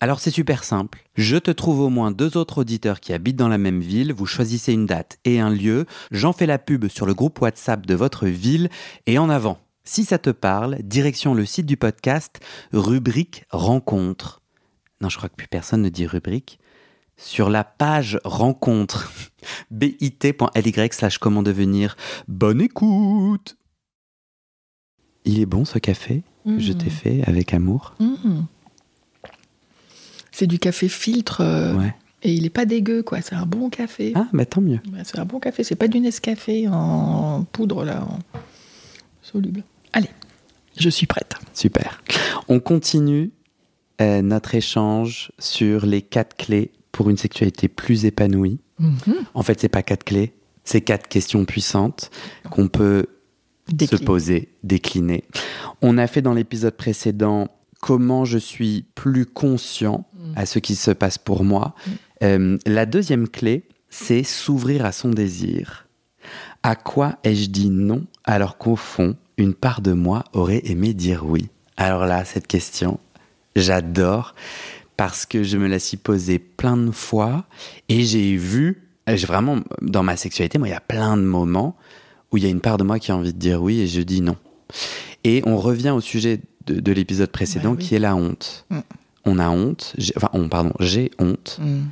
Alors c'est super simple. Je te trouve au moins deux autres auditeurs qui habitent dans la même ville, vous choisissez une date et un lieu, j'en fais la pub sur le groupe WhatsApp de votre ville et en avant. Si ça te parle, direction le site du podcast, rubrique rencontre. Non, je crois que plus personne ne dit rubrique. Sur la page rencontre, bit.ly slash comment devenir. Bonne écoute Il est bon ce café? Que je t'ai fait avec amour? Mmh. C'est du café filtre. euh, Ouais. Et il est pas dégueu, quoi. C'est un bon café. Ah, bah tant mieux. Ouais, c'est un bon café. C'est pas du Nescafé en poudre, là, en soluble. Allez, je suis prête. Super. On continue euh, notre échange sur les quatre clés pour une sexualité plus épanouie. En fait, c'est pas quatre clés, c'est quatre questions puissantes qu'on peut se poser, décliner. On a fait dans l'épisode précédent comment je suis plus conscient à ce qui se passe pour moi. Euh, la deuxième clé, c'est s'ouvrir à son désir. À quoi ai-je dit non alors qu'au fond, une part de moi aurait aimé dire oui? Alors là, cette question, j'adore parce que je me la suis posée plein de fois et j'ai vu, j'ai vraiment, dans ma sexualité, moi, il y a plein de moments où il y a une part de moi qui a envie de dire oui et je dis non. Et on revient au sujet de, de l'épisode précédent oui. qui est la honte. Mm. On a honte, j'ai- enfin, on, pardon, j'ai honte. Mm.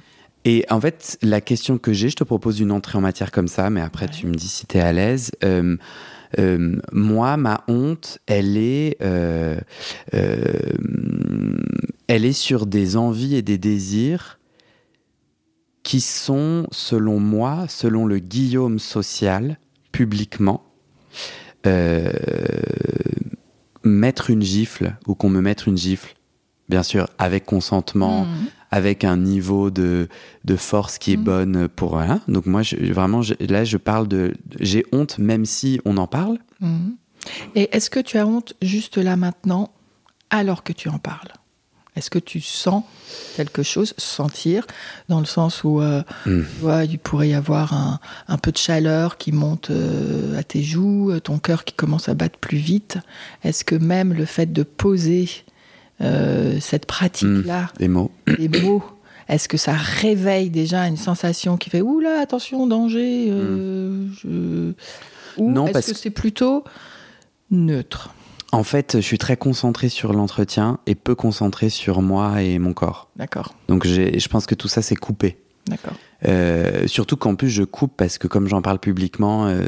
Et en fait, la question que j'ai, je te propose une entrée en matière comme ça, mais après tu me dis si tu es à l'aise. Euh, euh, moi, ma honte, elle est, euh, elle est sur des envies et des désirs qui sont, selon moi, selon le Guillaume social, publiquement, mettre une gifle ou qu'on me mette une gifle, bien sûr, avec consentement, Mhm. avec un niveau de, de force qui est Mhm. bonne pour voilà. Donc moi, je, vraiment, je- là, je parle de, j'ai honte même si on en parle. Mhm. Et est-ce que tu as honte juste là maintenant, alors que tu en parles? Est-ce que tu sens quelque chose, sentir, dans le sens où euh, Mm. tu vois, il pourrait y avoir un, un peu de chaleur qui monte euh, à tes joues, euh, ton cœur qui commence à battre plus vite? Est-ce que même le fait de poser euh, cette pratique-là, Des mots. les mots, est-ce que ça réveille déjà une sensation qui fait Oula, attention, danger euh, je- Ou Non, est-ce parce que c'est plutôt neutre? En fait, je suis très concentré sur l'entretien et peu concentré sur moi et mon corps. D'accord, Donc j'ai- je pense que tout ça, c'est coupé. d'accord. Euh, surtout qu'en plus, je coupe parce que comme j'en parle publiquement, euh,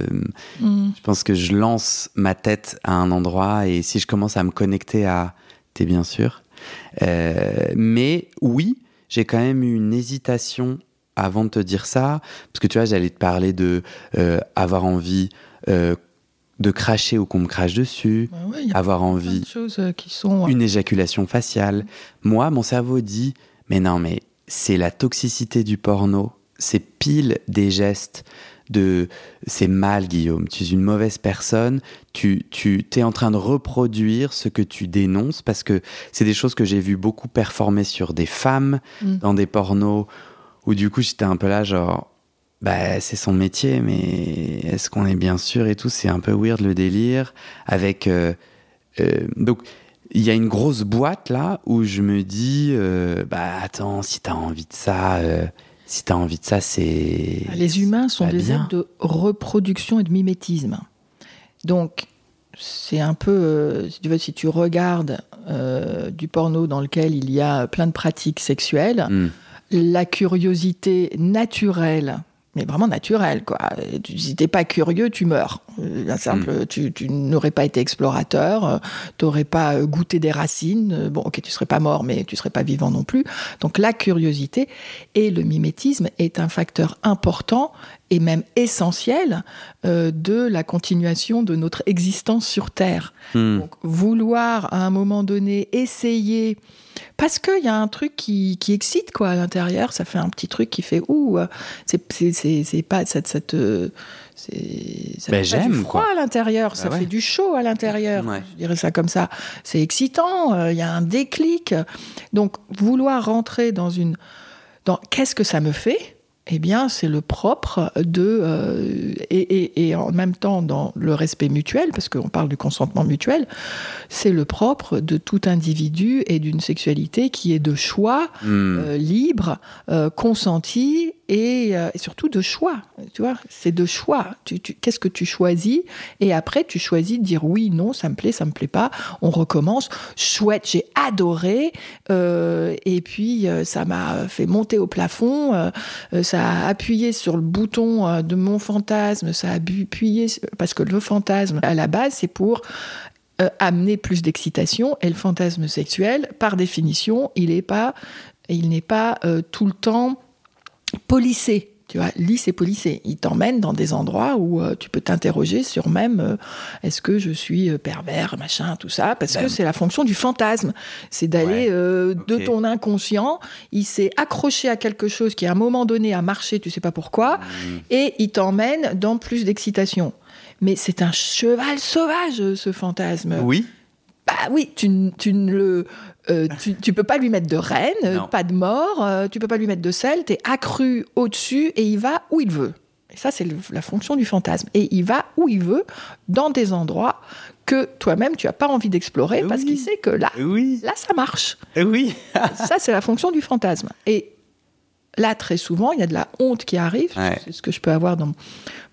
Mm. je pense que je lance ma tête à un endroit et si je commence à me connecter à t'es bien sûr. Euh, mais oui, j'ai quand même eu une hésitation avant de te dire ça, parce que tu vois, j'allais te parler de euh, avoir envie euh, de cracher ou qu'on me crache dessus, ouais, a avoir envie de choses qui sont. une éjaculation faciale. Moi, mon cerveau dit, mais non, mais c'est la toxicité du porno, c'est pile des gestes de c'est mal Guillaume, tu es une mauvaise personne, tu tu t'es en train de reproduire ce que tu dénonces parce que c'est des choses que j'ai vu beaucoup performer sur des femmes Mm. dans des pornos où du coup j'étais un peu là genre bah c'est son métier mais est-ce qu'on est bien sûr et tout? C'est un peu weird le délire avec euh, euh, donc il y a une grosse boîte là où je me dis euh, bah attends si t'as envie de ça si t'as envie de ça, c'est. Les humains sont des bien. êtres de reproduction et de mimétisme. Donc, c'est un peu, euh, si tu veux, si tu regardes euh, du porno dans lequel il y a plein de pratiques sexuelles, Hmm. la curiosité naturelle, mais vraiment naturelle, quoi. Tu- Si t'es pas curieux, tu meurs. Euh, simple, tu, tu n'aurais pas été explorateur, euh, t'aurais pas euh, goûté des racines. Bon, ok, tu serais pas mort, mais tu serais pas vivant non plus. Donc la curiosité et le mimétisme est un facteur important et même essentiel euh, de la continuation de notre existence sur Terre. Hmm. Donc, vouloir à un moment donné essayer, parce qu'il y a un truc qui, qui excite quoi à l'intérieur, ça fait un petit truc qui fait ouh, euh, c'est pas ça, ça te ça Ben, fait pas du froid quoi. à l'intérieur, ça ouais. fait du chaud à l'intérieur. Ouais. Je dirais ça comme ça. C'est excitant, euh, il y a un déclic. Donc vouloir rentrer dans une dans qu'est-ce que ça me fait? Eh bien, c'est le propre de euh, et, et- et en même temps dans le respect mutuel, parce qu'on parle du consentement mutuel, c'est le propre de tout individu et d'une sexualité qui est de choix Hmm. euh, libre, euh, consenti et, euh, et surtout de choix. Tu vois, c'est de choix. Qu'est-ce que tu choisis? Et après, tu choisis de dire oui, non, ça me plaît, ça me plaît pas. On recommence. Chouette, j'ai adoré. Euh, et puis, euh, ça m'a fait monter au plafond. ça a appuyé sur le bouton de mon fantasme. Ça a appuyé parce que le fantasme, à la base, c'est pour amener plus d'excitation et le fantasme sexuel, par définition, il n'est pas, tout le temps polissé. Tu vois, lisse et polissé. Il t'emmène dans des endroits où euh, tu peux t'interroger sur même euh, est-ce que je suis euh, pervers, machin, tout ça, parce que c'est la fonction du fantasme. C'est d'aller Ouais, de ton inconscient. Il s'est accroché à quelque chose qui, à un moment donné, a marché, tu sais pas pourquoi, Hmm. et il t'emmène dans plus d'excitation. Mais c'est un cheval sauvage, ce fantasme. Oui. Bah oui, tu, ne le, euh, tu, tu peux pas lui mettre de reine, Non. pas de mort, euh, tu peux pas lui mettre de sel, t'es accru au-dessus et il va où il veut. Et ça, c'est la fonction du fantasme. Et il va où il veut, dans des endroits que toi-même, tu as pas envie d'explorer parce Oui. qu'il sait que là, Oui. là, ça marche. Oui. ça, c'est la fonction du fantasme. Et là, très souvent, il y a de la honte qui arrive. Ouais. C'est ce que je peux avoir dans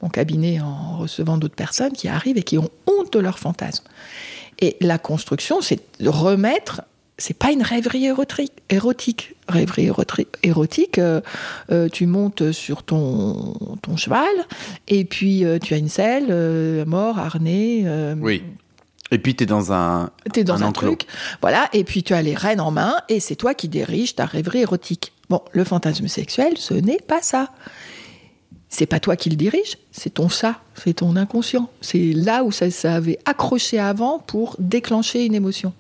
mon cabinet en recevant d'autres personnes qui arrivent et qui ont honte de leur fantasme. Et la construction, c'est de remettre. C'est pas une rêverie érotique. érotique. Rêverie érotique, euh, euh, tu montes sur ton, ton cheval et puis euh, tu as une selle, mort, harnais. Oui. Et puis t'es dans un. T'es dans Un truc, voilà, et puis tu as les rênes en main, et c'est toi qui diriges ta rêverie érotique. Bon, le fantasme sexuel, ce n'est pas ça. C'est pas toi qui le dirige, c'est ton ça, c'est ton inconscient. C'est là où ça, ça avait accroché avant pour déclencher une émotion.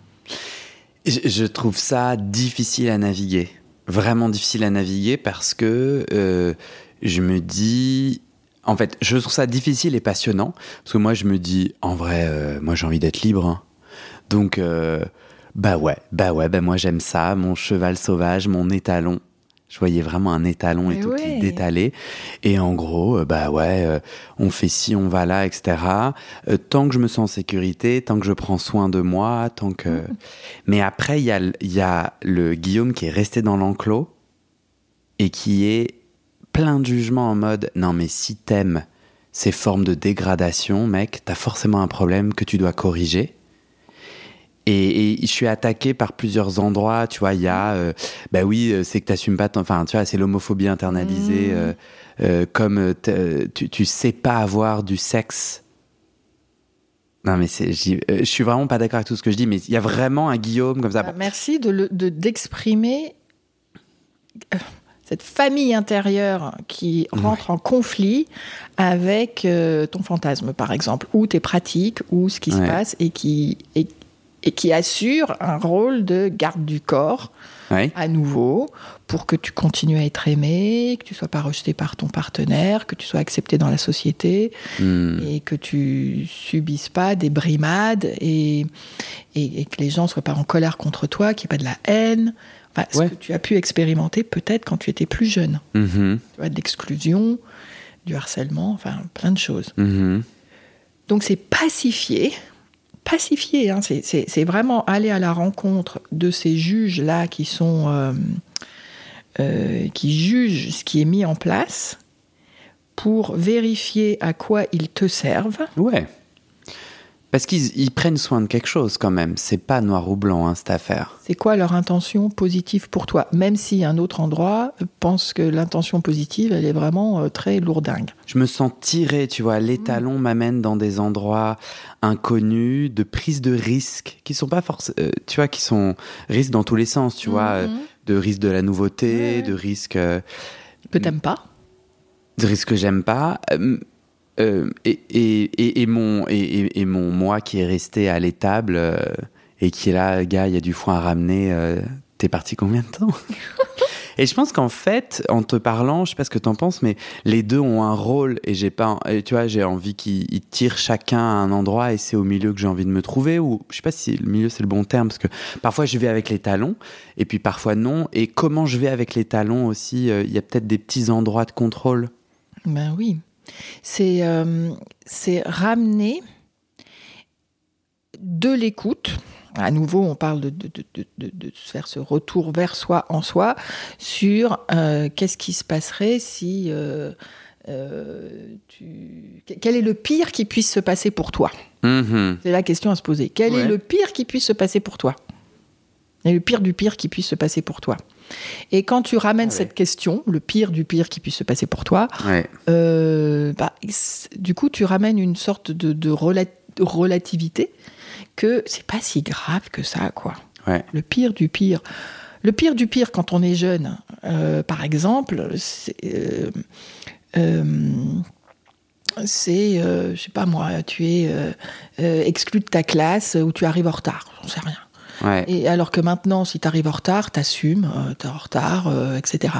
Je, trouve ça difficile à naviguer. Vraiment difficile à naviguer parce que euh, je me dis. En fait, je trouve ça difficile et passionnant. Parce que moi, je me dis, en vrai, euh, moi, j'ai envie d'être libre. hein. Donc, euh, bah ouais, bah ouais, bah moi, j'aime ça. Mon cheval sauvage, mon étalon. Je voyais vraiment un étalon et tout qui ouais. détalait. Et en gros, euh, bah ouais, euh, on fait ci, on va là, etc. Euh, tant que je me sens en sécurité, tant que je prends soin de moi, tant que. Mais après, il y a, y a le Guillaume qui est resté dans l'enclos et qui est plein de jugements en mode non, mais si t'aimes ces formes de dégradation, mec, t'as forcément un problème que tu dois corriger. Et, et je suis attaqué par plusieurs endroits, tu vois, il y a, euh, bah oui, euh, c'est que t'assumes pas, ton- enfin, tu vois, c'est l'homophobie internalisée, Mmh. euh, euh, comme tu, tu sais pas avoir du sexe. Non, mais je suis vraiment pas d'accord avec tout ce que je dis, mais il y a vraiment un Guillaume comme ça. Ah, Merci de le- de- d'exprimer euh, cette famille intérieure qui rentre en conflit avec ton fantasme, par exemple, ou tes pratiques, ou ce qui se passe, et qui, et, et qui assure un rôle de garde du corps Ouais. à nouveau pour que tu continues à être aimé, que tu sois pas rejeté par ton partenaire, que tu sois accepté dans la société Hmm. et que tu subisses pas des brimades et, et, et que les gens soient pas en colère contre toi, qu'il n'y ait pas de la haine. Enfin, Ouais. Ce que tu as pu expérimenter peut-être quand tu étais plus jeune. Tu vois, de l'exclusion, du harcèlement, enfin plein de choses. Mhm. Donc c'est pacifier, pacifier, hein, c'est- vraiment aller à la rencontre de ces juges-là qui sont, euh, euh, qui juge ce qui est mis en place pour vérifier à quoi ils te servent. Ouais. Parce qu'ils ils prennent soin de quelque chose quand même. C'est pas noir ou blanc, hein, cette affaire. C'est quoi leur intention positive pour toi Même si un autre endroit pense que l'intention positive, elle est vraiment euh, très lourdingue? Je me sens tiré, tu vois. L'étalon m'amène dans des endroits inconnus, de prise de risques, qui sont pas forcément. tu vois, qui sont risques dans tous les sens, tu vois. euh, de risques de la nouveauté, de risques. euh, Que t'aimes pas? de risques que j'aime pas. Euh, et, et, et, et mon, et, et- et mon moi qui est resté à l'étable euh, et qui est là, gars, il y a du foin à ramener, euh, t'es parti combien de temps? Et je pense qu'en fait, en te parlant, je sais pas ce que t'en penses, mais les deux ont un rôle et j'ai pas, et tu vois, j'ai envie qu'ils ils tirent chacun à un endroit et c'est au milieu que j'ai envie de me trouver ou je sais pas si le milieu c'est le bon terme parce que parfois je vais avec les talons et puis parfois non. Et comment je vais avec les talons aussi, euh, il y a peut-être des petits endroits de contrôle. Ben oui. C'est euh, c'est ramener de l'écoute. À nouveau, on parle de, de, de, de, de- de faire ce retour vers soi en soi sur euh, qu'est-ce qui se passerait si euh, euh, tu... Quel est le pire qui puisse se passer pour toi? Mhm. C'est la question à se poser. Quel Ouais. est le pire qui puisse se passer pour toi? Et le pire du pire qui puisse se passer pour toi? Et quand tu ramènes Ah ouais. cette question, le pire du pire qui puisse se passer pour toi, Ouais. euh, bah, du coup, tu ramènes une sorte de, de rela- de relativité que c'est pas si grave que ça, quoi. Ouais. Le pire du pire. Le pire du pire quand on est jeune, euh, par exemple, c'est. euh, euh, c'est, euh, je sais pas moi, tu es euh, euh, exclu de ta classe ou tu arrives en retard, j'en sais rien. Ouais. Et alors que maintenant, si tu arrives en retard, t'assumes, euh, t'es en retard, euh, etc.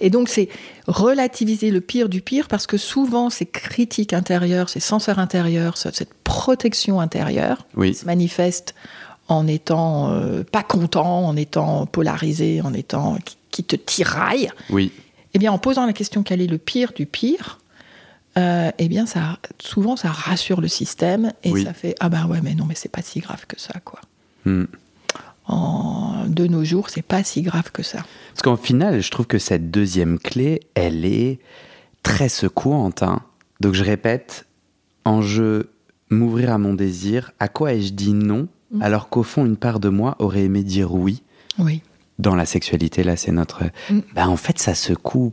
Et donc, c'est relativiser le pire du pire parce que souvent, ces critiques intérieures, ces censeurs intérieurs, ce- cette protection intérieure Oui. se manifeste en étant euh, pas content, en étant polarisé, en étant qui, qui te tiraille. Oui. Eh bien, en posant la question quel est le pire du pire, euh, eh bien, ça, souvent, ça rassure le système et Oui. ça fait ah ben ouais, mais non, mais c'est pas si grave que ça, quoi Hmm. En, de nos jours, c'est pas si grave que ça. Parce qu'en final, je trouve que cette deuxième clé, elle est très secouante. hein. Donc je répète, en jeu, m'ouvrir à mon désir, à quoi ai-je dit non Mm. alors qu'au fond, une part de moi aurait aimé dire oui? Oui. dans la sexualité, là, c'est notre. Mm. Bah, en fait, ça secoue.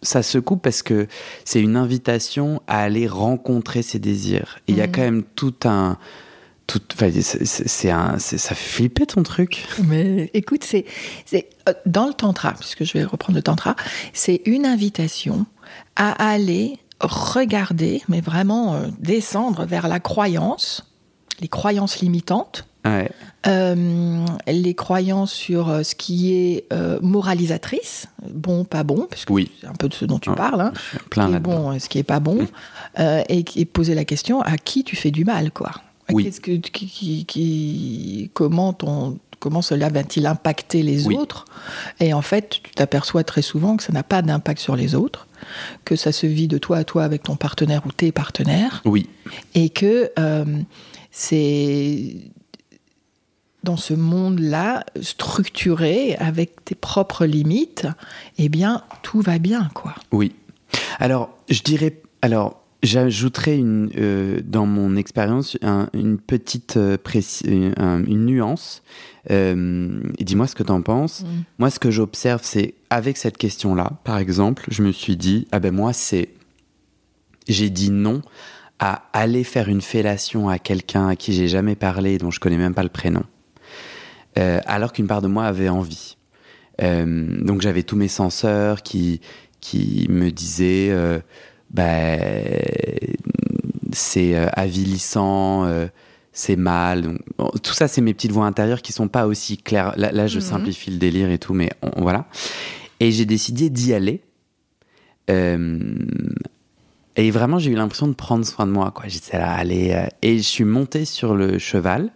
Ça secoue parce que c'est une invitation à aller rencontrer ses désirs. Il y a Mm. quand même tout un. Tout, c'est- un, ça fait flipper ton truc. Mais écoute, c'est euh, dans le tantra, puisque je vais reprendre le tantra, c'est une invitation à aller regarder, mais vraiment euh, descendre vers la croyance, les croyances limitantes, Ouais. euh, les croyances sur euh, ce qui est moralisatrice, bon, pas bon, puisque Oui. c'est un peu de ce dont tu parles, hein, suis ce plein qui est bon, ce qui est pas bon, euh, et, et poser la question à qui tu fais du mal, quoi. À Oui. Qu'est-ce que, qui, qui- qui- comment ton, comment cela va-t-il impacter les Oui. autres? Et en fait, tu t'aperçois très souvent que ça n'a pas d'impact sur les autres, que ça se vit de toi à toi avec ton partenaire ou tes partenaires, Oui. et que euh, c'est dans ce monde-là structuré avec tes propres limites, eh bien tout va bien, quoi. Oui. Alors, je dirais. Alors, j'ajouterais une, euh, dans mon expérience un- une petite euh, préci- une, un- une nuance. Euh, Dis-moi ce que tu en penses. Mm. Moi, ce que j'observe, c'est avec cette question-là, par exemple, je me suis dit ah ben moi, c'est. J'ai dit non à aller faire une fellation à quelqu'un à qui j'ai jamais parlé, dont je connais même pas le prénom, Euh, alors qu'une part de moi avait envie. Euh, donc j'avais tous mes censeurs qui, qui me disaient euh, bah, c'est euh, avilissant, euh, c'est mal. Donc, bon, tout ça, c'est mes petites voix intérieures qui sont pas aussi claires. Là, là, je Mhm. simplifie le délire et tout, mais on- voilà. Et j'ai décidé d'y aller. Euh, et vraiment, j'ai eu l'impression de prendre soin de moi. Quoi. J'étais là, allez. et je suis monté sur le cheval,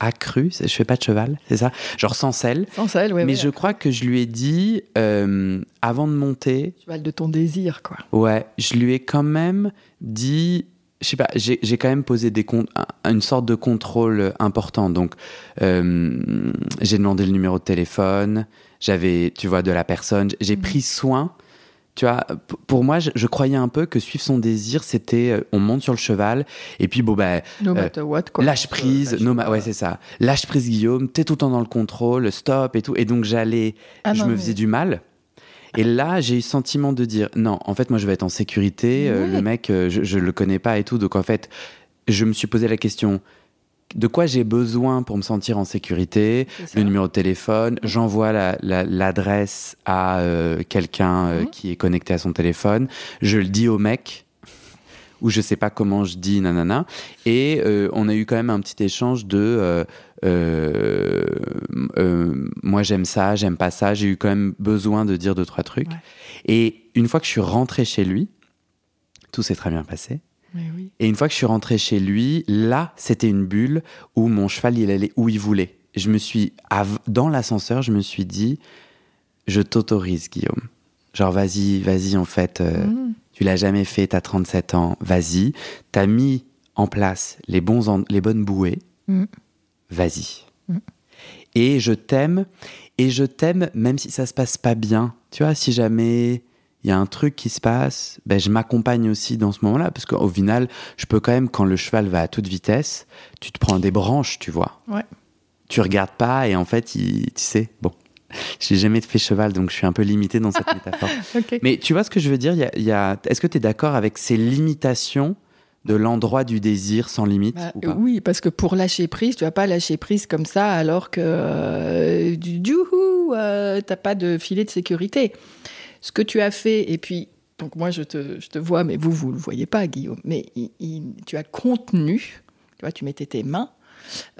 accru. Je fais pas de cheval, c'est ça Genre sans selle. Sans celle, ouais, Mais ouais. je crois que je lui ai dit, euh, avant de monter, cheval de ton désir, quoi. ouais, je lui ai quand même dit, je sais pas, j'ai quand même posé des une sorte de contrôle important. Donc, euh, j'ai demandé le numéro de téléphone, j'avais, tu vois, de la personne. J'ai Mhm. pris soin. Tu vois, pour moi, je, je croyais un peu que suivre son désir, c'était euh, on monte sur le cheval et puis bon ben No Euh, matter what, quoi. lâche prise, Euh, no ma- ouais c'est ça, lâche prise Guillaume, t'es tout le temps dans le contrôle, stop et tout, et donc j'allais, Ah je non, me mais- faisais du mal. Et là, j'ai eu le sentiment de dire non, en fait, moi, je vais être en sécurité. euh, le mec, euh, je, je le connais pas et tout. Donc, en fait, je me suis posé la question de quoi j'ai besoin pour me sentir en sécurité. Le numéro de téléphone, j'envoie la- la- l'adresse à euh, quelqu'un euh, Mhm. qui est connecté à son téléphone. Je le dis au mec. Ou je sais pas comment je dis, nanana. Et euh, on a eu quand même un petit échange de. moi j'aime ça, j'aime pas ça. J'ai eu quand même besoin de dire deux trois trucs. Ouais. Et une fois que je suis rentré chez lui, tout s'est très bien passé. Oui. Et une fois que je suis rentré chez lui, là, c'était une bulle où mon cheval, il allait où il voulait. Je me suis, dans l'ascenseur, je me suis dit, je t'autorise, Guillaume. Genre, vas-y, vas-y, en fait, euh, Mhm. tu l'as jamais fait, t'as 37 ans, vas-y. T'as mis en place les, bons en- les bonnes bouées, Mhm. vas-y. Mhm. Et je t'aime, et je t'aime même si ça se passe pas bien. Tu vois, si jamais il y a un truc qui se passe, ben, je m'accompagne aussi dans ce moment-là, parce qu'au final, je peux quand même, quand le cheval va à toute vitesse, tu te prends des branches, tu vois. Ouais. Tu regardes pas, et en fait, il, tu sais, bon. J'ai jamais fait cheval, donc je suis un peu limité dans cette métaphore. Mais tu vois ce que je veux dire? Y a- y a, Est-ce que tu es d'accord avec ces limitations de l'endroit du désir sans limite Bah, ou pas? oui, parce que pour lâcher prise, tu vas pas lâcher prise comme ça alors que euh, du youhou, euh, t'as pas de filet de sécurité. Ce que tu as fait, et puis donc moi je te, je te vois, mais vous vous le voyez pas, Guillaume, mais il- il- tu as contenu, tu vois, tu mettais tes mains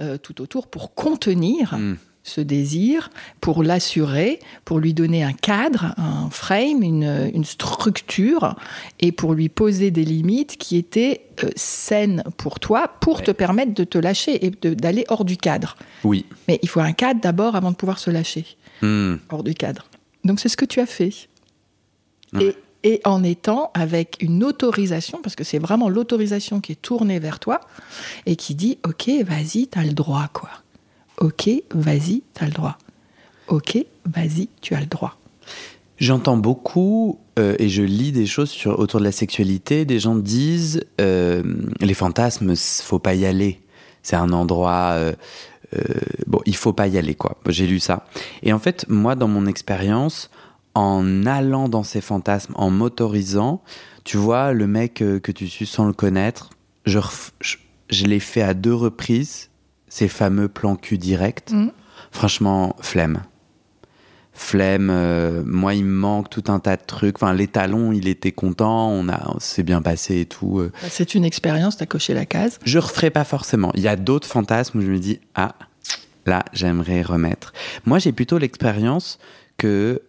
euh, tout autour pour contenir Hmm. ce désir, pour l'assurer, pour lui donner un cadre, un frame, une, une structure, et pour lui poser des limites qui étaient euh, saines pour toi, pour Ouais. te permettre de te lâcher et d'aller hors du cadre. Oui. Mais il faut un cadre d'abord avant de pouvoir se lâcher Hmm. hors du cadre. Donc c'est ce que tu as fait. Et, et en étant avec une autorisation, parce que c'est vraiment l'autorisation qui est tournée vers toi et qui dit Ok, vas-y, t'as le droit, quoi. Ok, vas-y, t'as le droit. Ok, vas-y, tu as le droit. J'entends beaucoup euh, et je lis des choses sur, autour de la sexualité. Des gens disent euh, les fantasmes, faut pas y aller. C'est un endroit. euh, euh, bon, il faut pas y aller, quoi. J'ai lu ça. Et en fait, moi, dans mon expérience, en allant dans ces fantasmes, en m'autorisant, tu vois, le mec euh, que tu suis sans le connaître, je, ref- je, je l'ai fait à deux reprises, ces fameux plans cul direct. Mhm. Franchement, flemme flemme. euh, moi, il me manque tout un tas de trucs. Enfin, les talons, il était content. On a, c'est bien passé et tout. euh. Bah, C'est une expérience, t'as coché la case. Je referai pas forcément. Il y a d'autres fantasmes où je me dis ah là, j'aimerais remettre. Moi, j'ai plutôt l'expérience que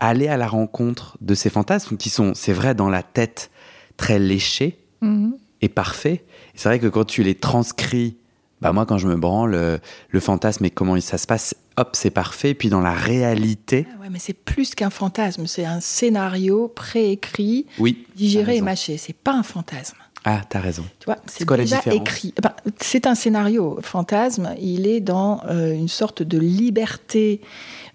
aller à la rencontre de ces fantasmes qui sont, c'est vrai, dans la tête très léchés et parfaits. C'est vrai que quand tu les transcris. Bah moi, quand je me branle, euh, le fantasme et comment ça se passe, hop, c'est parfait. Puis dans la réalité, Ah ouais, mais c'est plus qu'un fantasme, c'est un scénario préécrit, oui. digéré et mâché. C'est pas un fantasme. Ah, t'as raison. Tu vois, c'est la déjà écrit. Eh ben, c'est un scénario. Fantasme, il est dans euh, une sorte de liberté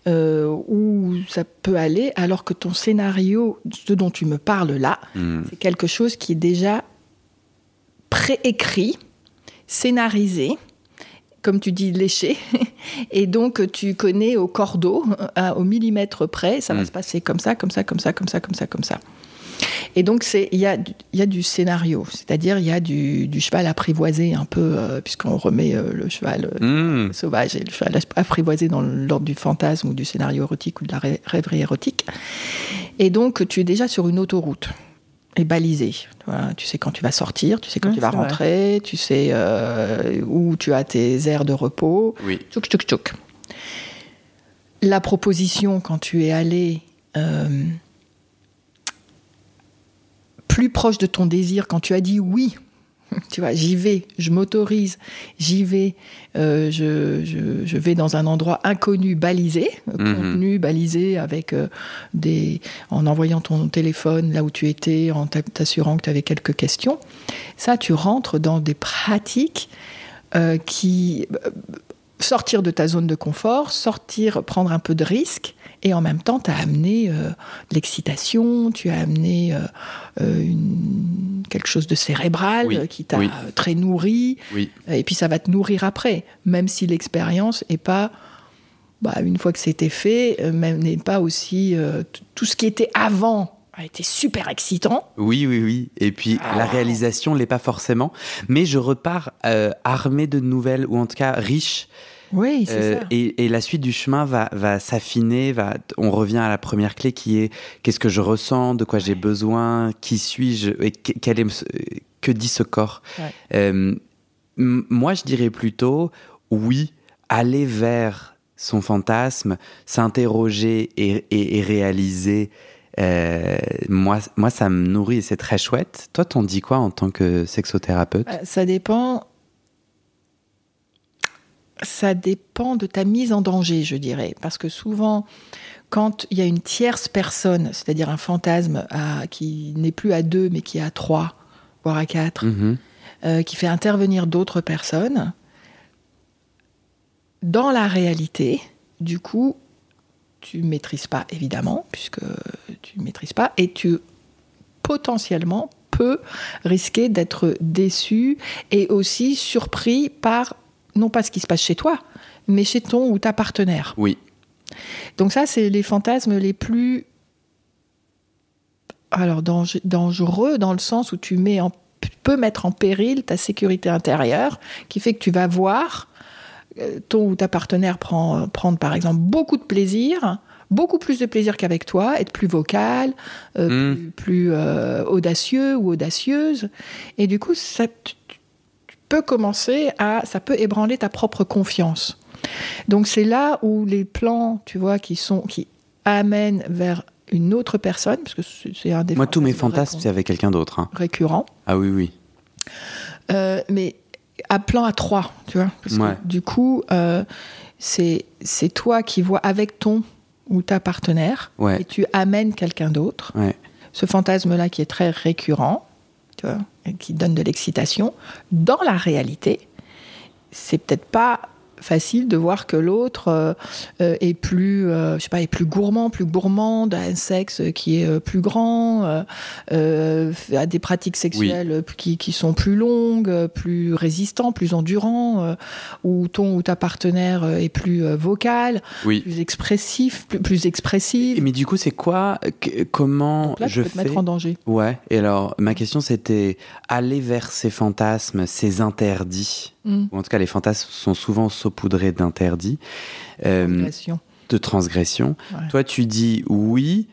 euh, où ça peut aller, alors que ton scénario, ce dont tu me parles là, Hmm. c'est quelque chose qui est déjà préécrit, scénarisé, comme tu dis, léché, et donc tu connais au cordeau, euh, au millimètre près, ça va Mm. se passer comme ça, comme ça, comme ça, comme ça, comme ça, comme ça. Et donc c'est il y a, y a du scénario, c'est-à-dire il y a du, du cheval apprivoisé un peu, euh, puisqu'on remet euh, le cheval euh, Hmm. sauvage et le cheval apprivoisé dans l'ordre du fantasme ou du scénario érotique ou de la rê- rêverie érotique. Et donc, tu es déjà sur une autoroute et balisé. Tu, sais quand tu vas sortir, tu sais quand tu vas vrai. rentrer, tu sais euh, où tu as tes aires de repos. Oui. Tchouk, tchouk, tchouk. La proposition, quand tu es allé euh, plus proche de ton désir, quand tu as dit oui, tu vois, j'y vais, je m'autorise, j'y vais, euh, je, je- je vais dans un endroit inconnu, balisé, Mhm. contenu, balisé, avec euh, des, en envoyant ton téléphone là où tu étais, en t'a- t'assurant que tu avais quelques questions. Ça, tu rentres dans des pratiques euh, qui, sortir de ta zone de confort, sortir, prendre un peu de risque, et en même temps, tu as amené euh, de l'excitation, tu as amené euh, euh, une, quelque chose de cérébral Oui, qui t'a oui. très nourri, Oui. et puis ça va te nourrir après, même si l'expérience est pas, bah, une fois que c'était fait, même n'est pas aussi tout ce qui était avant a été super excitant. Oui, oui, oui. Et puis Ah. la réalisation l'est pas forcément, mais je repars euh, armé de nouvelles ou en tout cas riche. Oui, c'est Euh, ça. et, et la suite du chemin va, va s'affiner. Va, on revient à la première clé qui est qu'est-ce que je ressens, de quoi j'ai besoin, qui suis-je et que, quel est, que dit ce corps? Ouais. Euh, moi, je dirais plutôt oui, aller vers son fantasme, s'interroger et, et- et réaliser. euh, moi, moi, ça me nourrit et c'est très chouette. Toi, t'en dis quoi en tant que sexothérapeute? Ça dépend. Ça dépend de ta mise en danger, je dirais. Parce que souvent, quand il y a une tierce personne, c'est-à-dire un fantasme à- qui n'est plus à deux, mais qui est à trois, voire à quatre, Mhm. euh, qui fait intervenir d'autres personnes, dans la réalité, du coup, tu ne maîtrises pas, évidemment, puisque tu ne maîtrises pas, et tu potentiellement peux risquer d'être déçu et aussi surpris par, non pas ce qui se passe chez toi, mais chez ton ou ta partenaire. Oui. Donc ça, c'est les fantasmes les plus alors dange- dangereux dans le sens où tu mets en, peux mettre en péril ta sécurité intérieure, qui fait que tu vas voir euh, ton ou ta partenaire prend, prendre par exemple beaucoup de plaisir, beaucoup plus de plaisir qu'avec toi, être plus vocal, euh, Mm. plus, plus, euh, audacieux ou audacieuse, et du coup ça, tu, tu peux commencer à, ça peut ébranler ta propre confiance. Donc c'est là où les plans, tu vois, qui sont qui amènent vers une autre personne, parce que c'est un des Moi, tous mes fantasmes c'est avec quelqu'un d'autre. hein. récurrents. Ah oui, oui. Euh, mais à plan à trois, tu vois. Parce Ouais. que du coup, euh, c'est c'est toi qui vois avec ton ou ta partenaire Ouais. et tu amènes quelqu'un d'autre. Ouais. Ce fantasme-là qui est très récurrent, qui donne de l'excitation, dans la réalité, c'est peut-être pas facile de voir que l'autre euh, euh, est plus euh, je sais pas est plus gourmand plus gourmande a un sexe qui est plus grand a des pratiques sexuelles qui, qui sont plus longues plus résistants plus endurants ou ton ou ta partenaire est plus vocal Oui. plus expressif plus, plus expressive Et Mais du coup, c'est quoi Comment Donc là je peux te fais mettre en danger Ouais. Et alors, ma question, c'était aller vers ces fantasmes, ces interdits. Mm. Ou en tout cas, les fantasmes sont souvent saupoudrés d'interdits, euh, Transgression. de transgressions. Ouais. Toi, tu dis oui,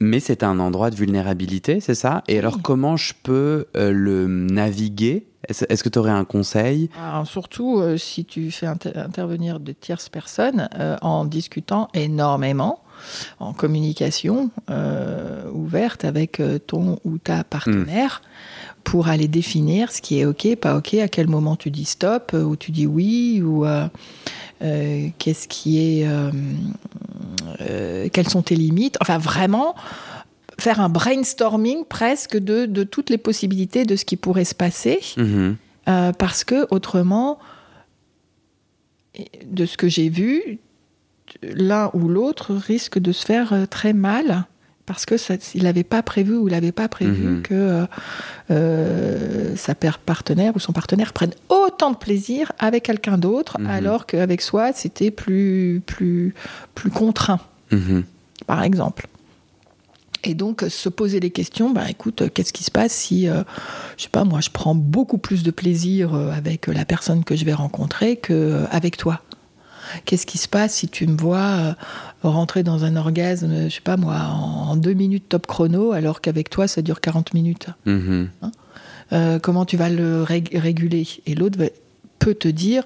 mais c'est un endroit de vulnérabilité, c'est ça? Et alors, Oui. comment je peux euh, le naviguer? Est-ce que tu aurais un conseil? Alors, surtout euh, si tu fais inter- intervenir de tierces personnes euh, en discutant énormément, en communication ouverte avec ton ou ta partenaire pour aller définir ce qui est OK, pas OK, à quel moment tu dis stop euh, ou tu dis oui ou euh, euh, qu'est-ce qui est, euh, quelles sont tes limites. Enfin, vraiment faire un brainstorming presque de, de toutes les possibilités de ce qui pourrait se passer. Mhm. Parce que autrement, de ce que j'ai vu, l'un ou l'autre risque de se faire très mal parce que ça, il n'avait pas prévu ou il n'avait pas prévu Mhm. que euh, euh, sa partenaire ou son partenaire prenne autant de plaisir avec quelqu'un d'autre Mhm. alors qu'avec soi c'était plus plus plus contraint Mhm. par exemple. Et donc euh, se poser les questions, bah écoute, qu'est-ce qui se passe si, euh, je sais pas, moi je prends beaucoup plus de plaisir avec la personne que je vais rencontrer que euh, avec toi? Qu'est-ce qui se passe si tu me vois rentrer dans un orgasme, je sais pas moi, en, en deux minutes top chrono, alors qu'avec toi ça dure 40 minutes Mhm. euh, comment tu vas le rég- réguler? Et l'autre peut te dire,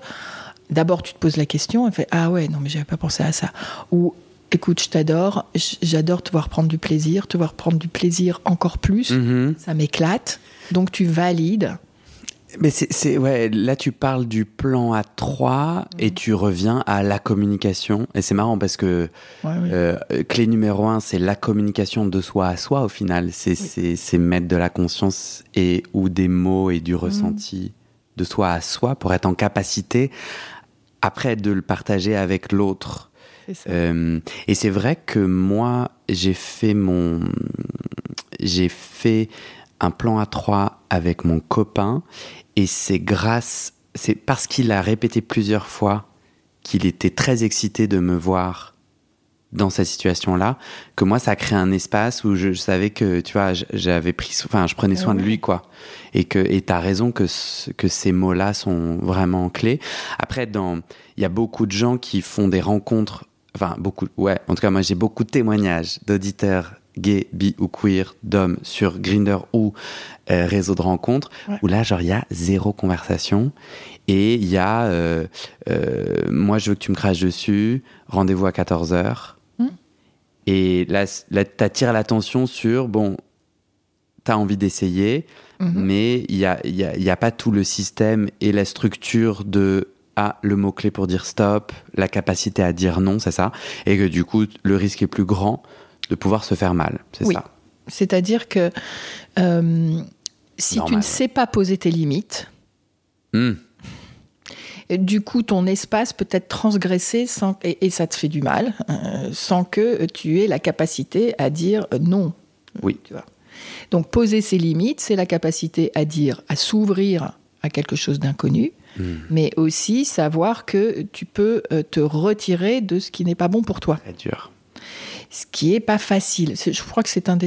d'abord tu te poses la question, et fait ah ouais non mais j'avais pas pensé à ça. Ou écoute je t'adore, j'adore te voir prendre du plaisir, te voir prendre du plaisir encore plus, Mhm. ça m'éclate. Donc tu valides. Mais c'est, ouais, là tu parles du plan à trois et tu reviens à la communication. Et c'est marrant parce que Ouais, oui. euh, clé numéro un, c'est la communication de soi à soi au final. C'est, c'est, c'est mettre de la conscience et ou des mots et du ressenti de soi à soi pour être en capacité après de le partager avec l'autre. Euh, et c'est vrai que moi, j'ai fait mon, j'ai fait un plan à trois avec mon copain, et c'est grâce, c'est parce qu'il a répété plusieurs fois qu'il était très excité de me voir dans cette situation-là, que moi, ça a créé un espace où je, je savais que, tu vois, j'avais pris, enfin, je prenais soin de Ouais. lui, quoi. Et que, et t'as raison que, ce- que ces mots-là sont vraiment clés. Après, dans, il y a beaucoup de gens qui font des rencontres, enfin, beaucoup, ouais, en tout cas, moi, j'ai beaucoup de témoignages d'auditeurs gays, bi ou queer, d'hommes sur Grinder ou euh, réseau de rencontres, Ouais. où là, genre, il y a zéro conversation. Et il y a, euh, euh, moi, je veux que tu me craches dessus, rendez-vous à 14h. Hmm. Et là, t'attires l'attention sur, bon, t'as envie d'essayer, Mhm. mais il n'y a, y a, y a pas tout le système et la structure de ah, le mot-clé pour dire stop, la capacité à dire non, c'est ça. Et que du coup, le risque est plus grand de pouvoir se faire mal, c'est Oui. ça. C'est-à-dire que euh, si tu ne sais pas poser tes limites, Hmm. Du coup, ton espace peut être transgressé sans, et, et ça te fait du mal, euh, sans que tu aies la capacité à dire euh, non. Oui. Tu vois. Donc, poser ses limites, c'est la capacité à dire, à s'ouvrir à quelque chose d'inconnu, Hmm. mais aussi savoir que tu peux te retirer de ce qui n'est pas bon pour toi. Très dur. Ce qui est pas facile. Je crois que c'est un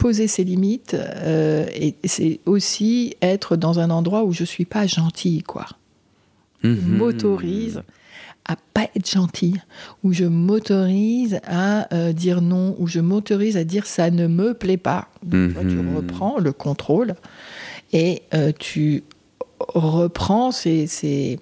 poser ses limites euh, et c'est aussi être dans un endroit où je suis pas gentille, quoi Mhm. m'autorise à pas être gentil, où je m'autorise à euh, dire non, où je m'autorise à dire ça ne me plaît pas. Donc, toi, tu Mhm. reprends le contrôle et euh, tu reprends ces, ces-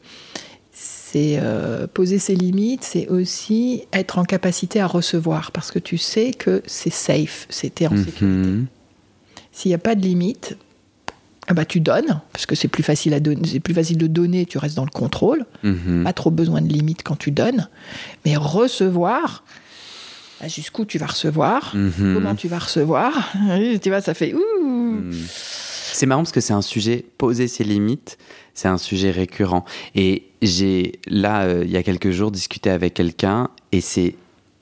ces, euh, poser ses limites, c'est aussi être en capacité à recevoir parce que tu sais que c'est safe, c'était en sécurité. Mhm. S'il n'y a pas de limite, ah bah tu donnes parce que c'est plus facile à donner, c'est plus facile de donner, tu restes dans le contrôle Mhm. pas trop besoin de limites quand tu donnes, mais recevoir, bah, jusqu'où tu vas recevoir, Mhm. comment tu vas recevoir, tu vois, ça fait ouh. C'est marrant parce que c'est un sujet, poser ses limites, c'est un sujet récurrent. Et j'ai, là, euh, il y a quelques jours, discuté avec quelqu'un, et c'est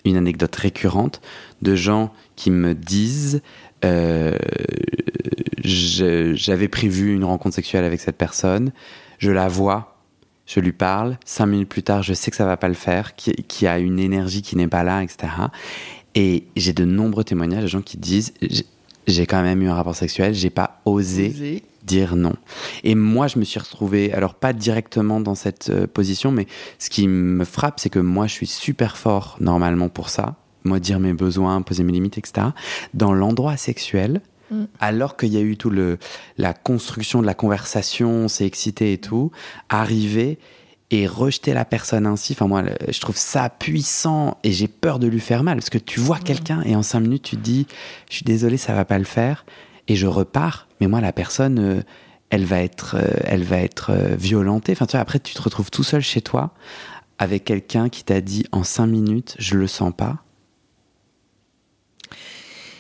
une anecdote récurrente de gens qui me disent euh, j'avais prévu une rencontre sexuelle avec cette personne, je la vois, je lui parle, cinq minutes plus tard, je sais que ça va pas le faire, qui, qui a une énergie qui n'est pas là, etc. Et j'ai de nombreux témoignages de gens qui disent j'ai- quand même eu un rapport sexuel, j'ai pas osé dire non. Et moi, je me suis retrouvé, alors pas directement dans cette euh, position, mais ce qui me frappe, c'est que moi, je suis super fort normalement pour ça. Moi, dire mes besoins, poser mes limites, etc. Dans l'endroit sexuel, Mm. alors qu'il y a eu tout le la construction de la conversation, on s'est excité et tout, arriver et rejeter la personne ainsi, enfin moi, je trouve ça puissant et j'ai peur de lui faire mal parce que tu vois quelqu'un et en cinq minutes tu te dis, je suis désolé, ça va pas le faire et je repars. Mais moi, la personne, euh, elle va être, euh, elle va être euh, violentée. Enfin, tu vois, après, tu te retrouves tout seul chez toi avec quelqu'un qui t'a dit en cinq minutes, je le sens pas.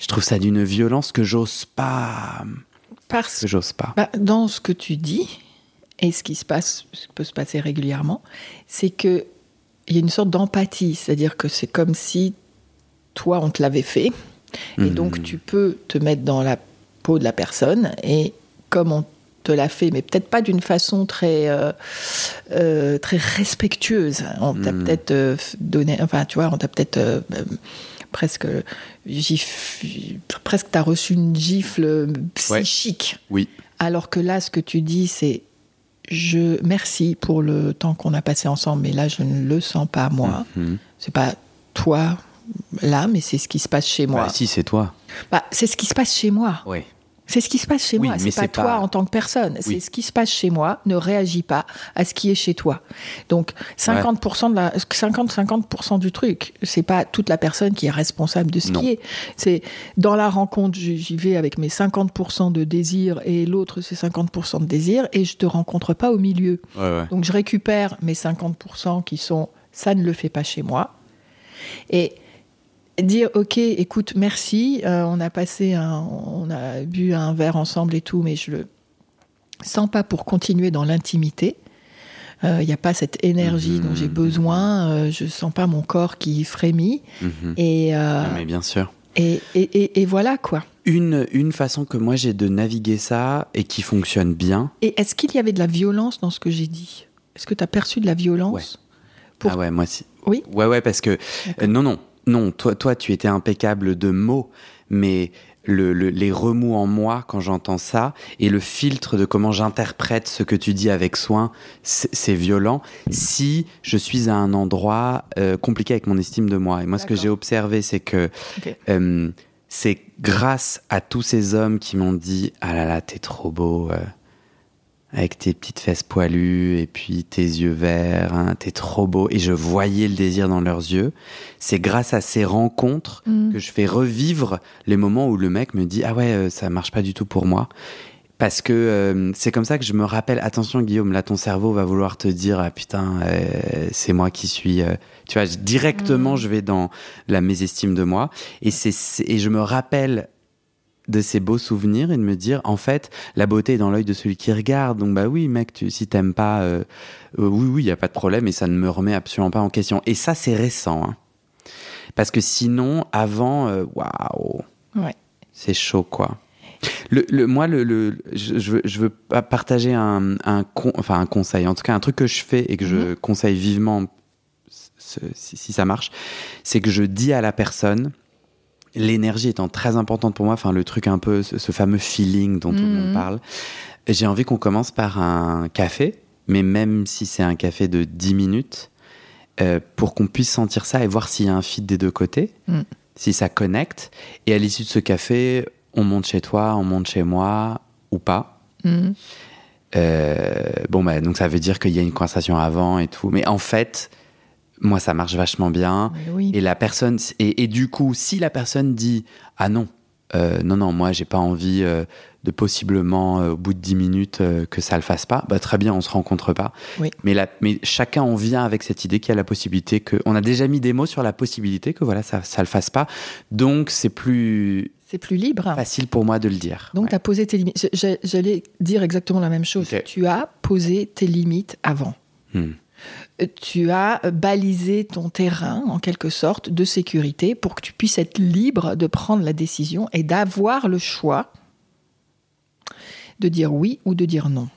Je trouve ça d'une violence que j'ose pas, Parce que j'ose pas. Bah, dans ce que tu dis, et ce qui se passe, ce qui peut se passer régulièrement, c'est que il y a une sorte d'empathie, c'est-à-dire que c'est comme si toi on te l'avait fait, et Mhm. donc tu peux te mettre dans la peau de la personne, et comme on te l'a fait, mais peut-être pas d'une façon très euh, euh, très respectueuse. On t'a Mhm. peut-être euh, donné, enfin tu vois, on t'a peut-être presque gif, presque t'as reçu une gifle psychique. Oui. Alors que là, ce que tu dis, c'est je merci pour le temps qu'on a passé ensemble, mais là, je ne le sens pas moi. Mhm. C'est pas toi là, mais c'est ce qui se passe chez moi. Bah, si, c'est toi. Bah, c'est ce qui se passe chez moi. Oui. C'est ce qui se passe chez Oui, moi. C'est pas toi pas- en tant que personne. C'est ce qui se passe chez moi. Ne réagis pas à ce qui est chez toi. Donc 50% de la 50 50% du truc. C'est pas toute la personne qui est responsable de ce Non. qui est. C'est dans la rencontre, j'y j'y vais avec mes 50% de désir et l'autre c'est 50% de désir et je te rencontre pas au milieu. Ouais, ouais. Donc je récupère mes 50% qui sont ça ne le fait pas chez moi. Et dire ok, écoute, merci, euh, on a passé un, on a bu un verre ensemble et tout, mais je le sens pas pour continuer dans l'intimité. il n'y a pas cette énergie dont j'ai Mhm. besoin, euh, je sens pas mon corps qui frémit. Mhm. Et, euh, Mais bien sûr. et, et, et- et voilà quoi. Une, une façon que moi j'ai de naviguer ça et qui fonctionne bien. Et est-ce qu'il y avait de la violence dans ce que j'ai dit? Est-ce que tu as perçu de la violence? Pour- Ah ouais, moi si. Oui. Ouais, ouais, parce que euh, non, non, non. Toi, toi, tu étais impeccable de mots, mais le, le- les remous en moi quand j'entends ça et le filtre de comment j'interprète ce que tu dis avec soin, c'est violent. Si je suis à un endroit euh, compliqué avec mon estime de moi, et moi, ce que j'ai observé, c'est que euh, c'est grâce à tous ces hommes qui m'ont dit ah là là, t'es trop beau. euh, avec tes petites fesses poilues et puis tes yeux verts, hein, t'es trop beau. Et je voyais le désir dans leurs yeux. C'est grâce à ces rencontres Mm. que je fais revivre les moments où le mec me dit ah ouais, euh, ça marche pas du tout pour moi. Parce que euh, c'est comme ça que je me rappelle, attention Guillaume, là ton cerveau va vouloir te dire ah putain, euh, c'est moi qui suis, euh, tu vois, directement Mm. je vais dans la mésestime de moi et c'est c'est- et je me rappelle de ces beaux souvenirs et de me dire en fait la beauté est dans l'œil de celui qui regarde. Donc bah oui mec tu, si t'aimes pas euh, euh, oui oui il y a pas de problème et ça ne me remet absolument pas en question. Et ça c'est récent hein. parce que sinon avant euh, waouh. Ouais. c'est chaud quoi. Le, le- moi le, le- je, je veux, je veux partager un, un con- enfin un conseil. En tout cas un truc que je fais et que je conseille vivement si ça marche c'est que je dis à la personne l'énergie étant très importante pour moi, enfin le truc un peu, ce, ce fameux feeling dont tout le monde Mhm. parle, j'ai envie qu'on commence par un café, mais même si c'est un café de 10 minutes, euh, pour qu'on puisse sentir ça et voir s'il y a un fit des deux côtés, Mm. si ça connecte. Et à l'issue de ce café, on monte chez toi, on monte chez moi, ou pas. Mm. Euh, bon, bah, donc ça veut dire qu'il y a une conversation avant et tout. Mais en fait, moi, ça marche vachement bien. Oui. Et la personne, et, et du coup, si la personne dit ah non, euh, non non, moi j'ai pas envie euh, de possiblement euh, au bout de 10 minutes que ça le fasse pas, bah très bien, on se rencontre pas. Oui. Mais la, mais chacun on vient avec cette idée qu'il y a la possibilité que, on a déjà mis des mots sur la possibilité que voilà ça ça le fasse pas, donc c'est plus C'est plus libre. facile pour moi de le dire. Donc, Ouais. tu as posé tes limites. J'allais dire exactement la même chose. Tu as posé tes limites avant. Hmm. Tu as balisé ton terrain, en quelque sorte, de sécurité pour que tu puisses être libre de prendre la décision et d'avoir le choix de dire oui ou de dire non.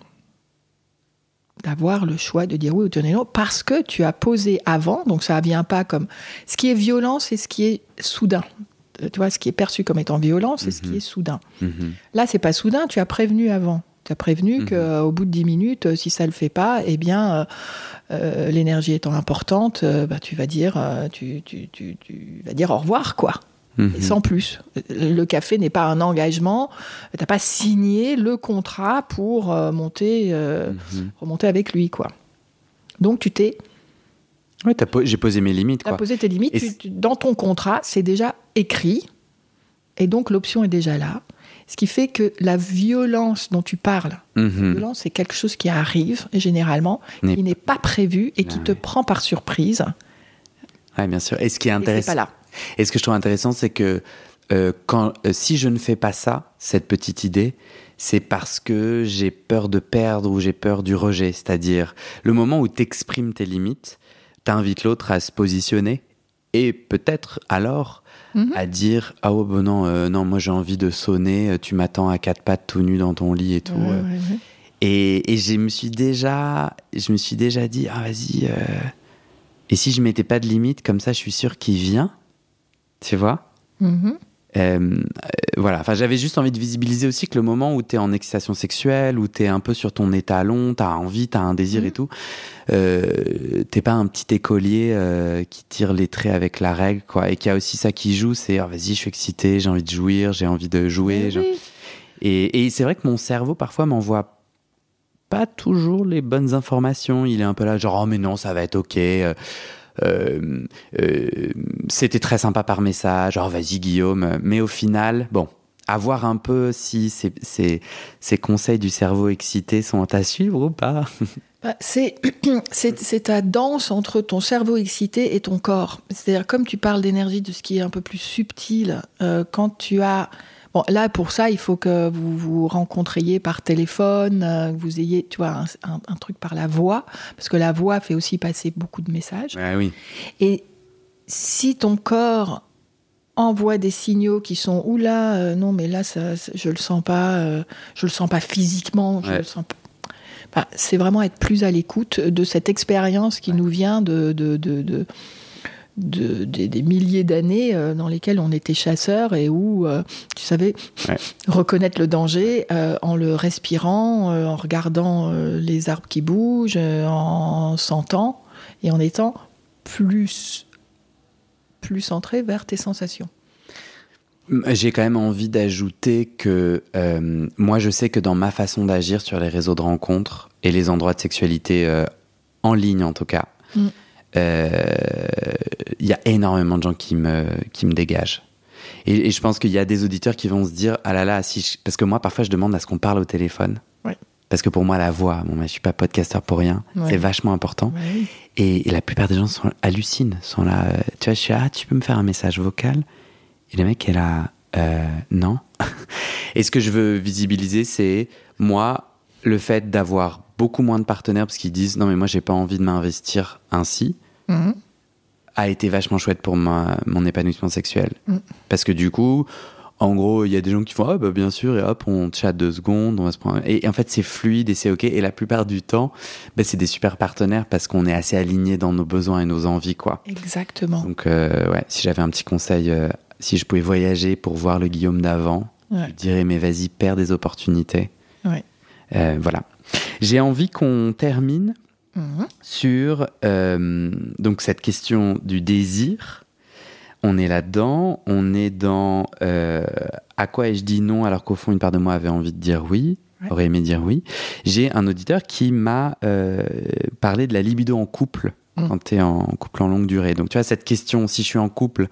D'avoir le choix de dire oui ou de dire non parce que tu as posé avant, donc ça ne vient pas comme. Ce qui est violent, c'est ce qui est soudain. Euh, Tu vois, ce qui est perçu comme étant violent, c'est ce qui est soudain. Mhm. Là, c'est pas soudain, tu as prévenu avant. Tu as prévenu Mhm. qu'au bout de 10 minutes, si ça le fait pas, eh bien, euh, euh, l'énergie étant importante, euh, bah, tu, vas dire, euh, tu, tu- tu- tu vas dire au revoir, quoi. Mhm. Et sans plus. Le café n'est pas un engagement. Tu n'as pas signé le contrat pour monter, Mhm. remonter avec lui, quoi. Donc, tu t'es po- j'ai posé mes limites t'as quoi. posé tes limites. Tu- tu- dans ton contrat, c'est déjà écrit. Et donc, l'option est déjà là. Ce qui fait que la violence dont tu parles, La Mhm. violence, c'est quelque chose qui arrive, généralement, qui n'est pas prévu et qui Ah te ouais. prend par surprise. Ouais, bien sûr. Et ce qui est Et intéressant, pas là. Et ce que je trouve intéressant, c'est que euh, quand, euh, si je ne fais pas ça, cette petite idée, c'est parce que j'ai peur de perdre ou j'ai peur du rejet. C'est-à-dire, le moment où tu exprimes tes limites, tu invites l'autre à se positionner et peut-être alors Mhm. à dire Ah oh, bon, non, euh, non, moi j'ai envie de sonner, euh, tu m'attends à quatre pattes tout nu dans ton lit et tout. Ouais, euh. ouais, ouais. Et, et je me suis déjà, je me suis déjà dit, ah vas-y. euh, Et si je mettais pas de limite, comme ça, je suis sûr qu'il vient. Tu vois? Mhm. Euh, Voilà. Enfin, j'avais juste envie de visibiliser aussi que le moment où tu es en excitation sexuelle, où tu es un peu sur ton étalon, tu as envie, tu as un désir Mhm. et tout, euh, t'es pas un petit écolier euh, qui tire les traits avec la règle, quoi. Et qui a aussi ça qui joue, c'est ah, vas-y, je suis excité, j'ai envie de jouir, j'ai envie de jouer. Oui. et, et c'est vrai que mon cerveau parfois m'envoie pas toujours les bonnes informations. Il est un peu là, genre, oh mais non, ça va être ok. Euh, euh, C'était très sympa par message. Oh vas-y Guillaume. Mais au final, bon, à voir un peu si ces, ces, conseils du cerveau excité sont à suivre ou pas. Bah, c'est ta danse entre ton cerveau excité et ton corps. C'est-à-dire, comme tu parles d'énergie, de ce qui est un peu plus subtil, euh, quand tu as Bon, là, pour ça, il faut que vous vous rencontriez par téléphone, euh, que vous ayez, tu vois, un, un- un truc par la voix, parce que la voix fait aussi passer beaucoup de messages. Oui. Et si ton corps envoie des signaux qui sont oula, euh, non, mais là, ça, ça- je le sens pas, euh, je le sens pas physiquement, je Ouais. le sens pas. C'est vraiment être plus à l'écoute de cette expérience qui nous vient de, de, de, de- de- des, des milliers d'années euh, dans lesquelles on était chasseurs et où, euh, tu savais, Ouais. reconnaître le danger euh, en le respirant, en regardant les arbres qui bougent, en sentant et en étant plus, plus centré vers tes sensations. J'ai quand même envie d'ajouter que euh, moi, je sais que dans ma façon d'agir sur les réseaux de rencontres et les endroits de sexualité euh, en ligne, en tout cas, Mm. Euh, il y a énormément de gens qui me, qui me dégagent. Et, et je pense qu'il y a des auditeurs qui vont se dire ah là là, si je- parce que moi, parfois, je demande à ce qu'on parle au téléphone. Ouais. Parce que pour moi, la voix, bon, mais je suis pas podcasteur pour rien, Ouais. c'est vachement important. Et, et la plupart des gens sont, hallucinent, sont là. euh, tu vois, je suis ah, tu peux me faire un message vocal? Et le mec est là, euh, non. et ce que je veux visibiliser, c'est moi, le fait d'avoir beaucoup moins de partenaires parce qu'ils disent non, mais moi, j'ai pas envie de m'investir ainsi, Mhm. a été vachement chouette pour ma, mon épanouissement sexuel. Mm. Parce que du coup, en gros, il y a des gens qui font ah bah bien sûr et hop on chatte deux secondes, on va se prendre et, et en fait c'est fluide et c'est ok et la plupart du temps, bah, c'est des super partenaires parce qu'on est assez alignés dans nos besoins et nos envies quoi. Exactement. Donc euh, ouais, si j'avais un petit conseil, euh, si je pouvais voyager pour voir le Guillaume d'avant, Ouais. je dirais mais vas-y perds des opportunités. Ouais. Euh, voilà. J'ai envie qu'on termine Mhm. sur euh, donc cette question du désir. On est là-dedans, on est dans euh, à quoi ai-je dit non alors qu'au fond une part de moi avait envie de dire oui, Ouais. aurait aimé dire oui. J'ai un auditeur qui m'a euh, parlé de la libido en couple Mm. quand tu es en couple en longue durée. Donc tu vois cette question, si je suis en couple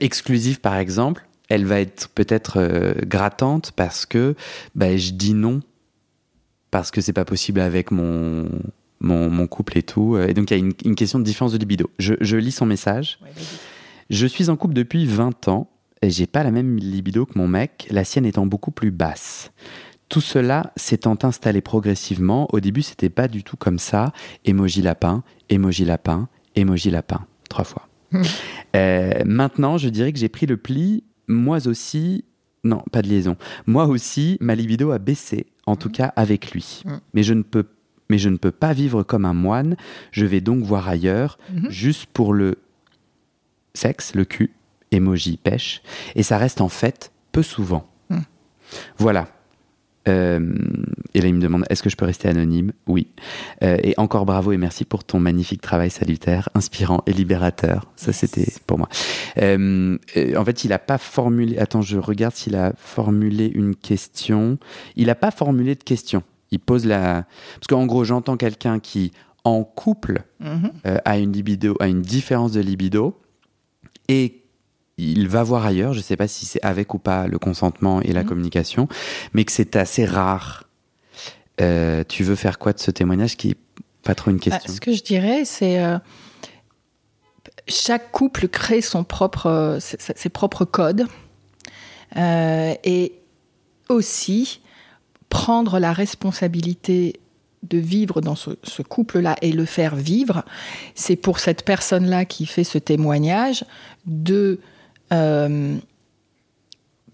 exclusif par exemple, elle va être peut-être euh, grattante parce que bah, je dis non parce que c'est pas possible avec mon, mon, mon couple et tout. Et donc, il y a une, une question de différence de libido. Je, je lis son message. Ouais. Je suis en couple depuis 20 ans et j'ai pas la même libido que mon mec, la sienne étant beaucoup plus basse. Tout cela s'étant installé progressivement. Au début, c'était pas du tout comme ça. Emoji lapin, emoji lapin, emoji lapin. Trois fois. Euh, maintenant, je dirais que j'ai pris le pli. Moi aussi, non, pas de liaison. Moi aussi, ma libido a baissé, en tout cas avec lui. Mm. Mais je ne peux, mais je ne peux pas vivre comme un moine. Je vais donc voir ailleurs, Mhm. juste pour le sexe, le cul, emoji pêche. Et ça reste en fait peu souvent. Mm. Voilà. Euh, et là, il me demande est-ce que je peux rester anonyme? Oui. Euh, et encore bravo et merci pour ton magnifique travail salutaire, inspirant et libérateur. Ça, Yes. c'était pour moi. Euh, euh, en fait, il n'a pas formulé. Attends, je regarde s'il a formulé une question. Il n'a pas formulé de question. Il pose la. Parce qu'en gros, j'entends quelqu'un qui, en couple, Mhm. euh, a une libido, a une différence de libido, et il va voir ailleurs. Je ne sais pas si c'est avec ou pas le consentement et la Mhm. communication, mais que c'est assez rare. Euh, tu veux faire quoi de ce témoignage qui est pas trop une Bah, question? ce que je dirais, c'est euh, chaque couple crée son propre, euh, ses, ses propres codes et aussi prendre la responsabilité de vivre dans ce, ce couple-là et le faire vivre. C'est pour cette personne-là qui fait ce témoignage de euh,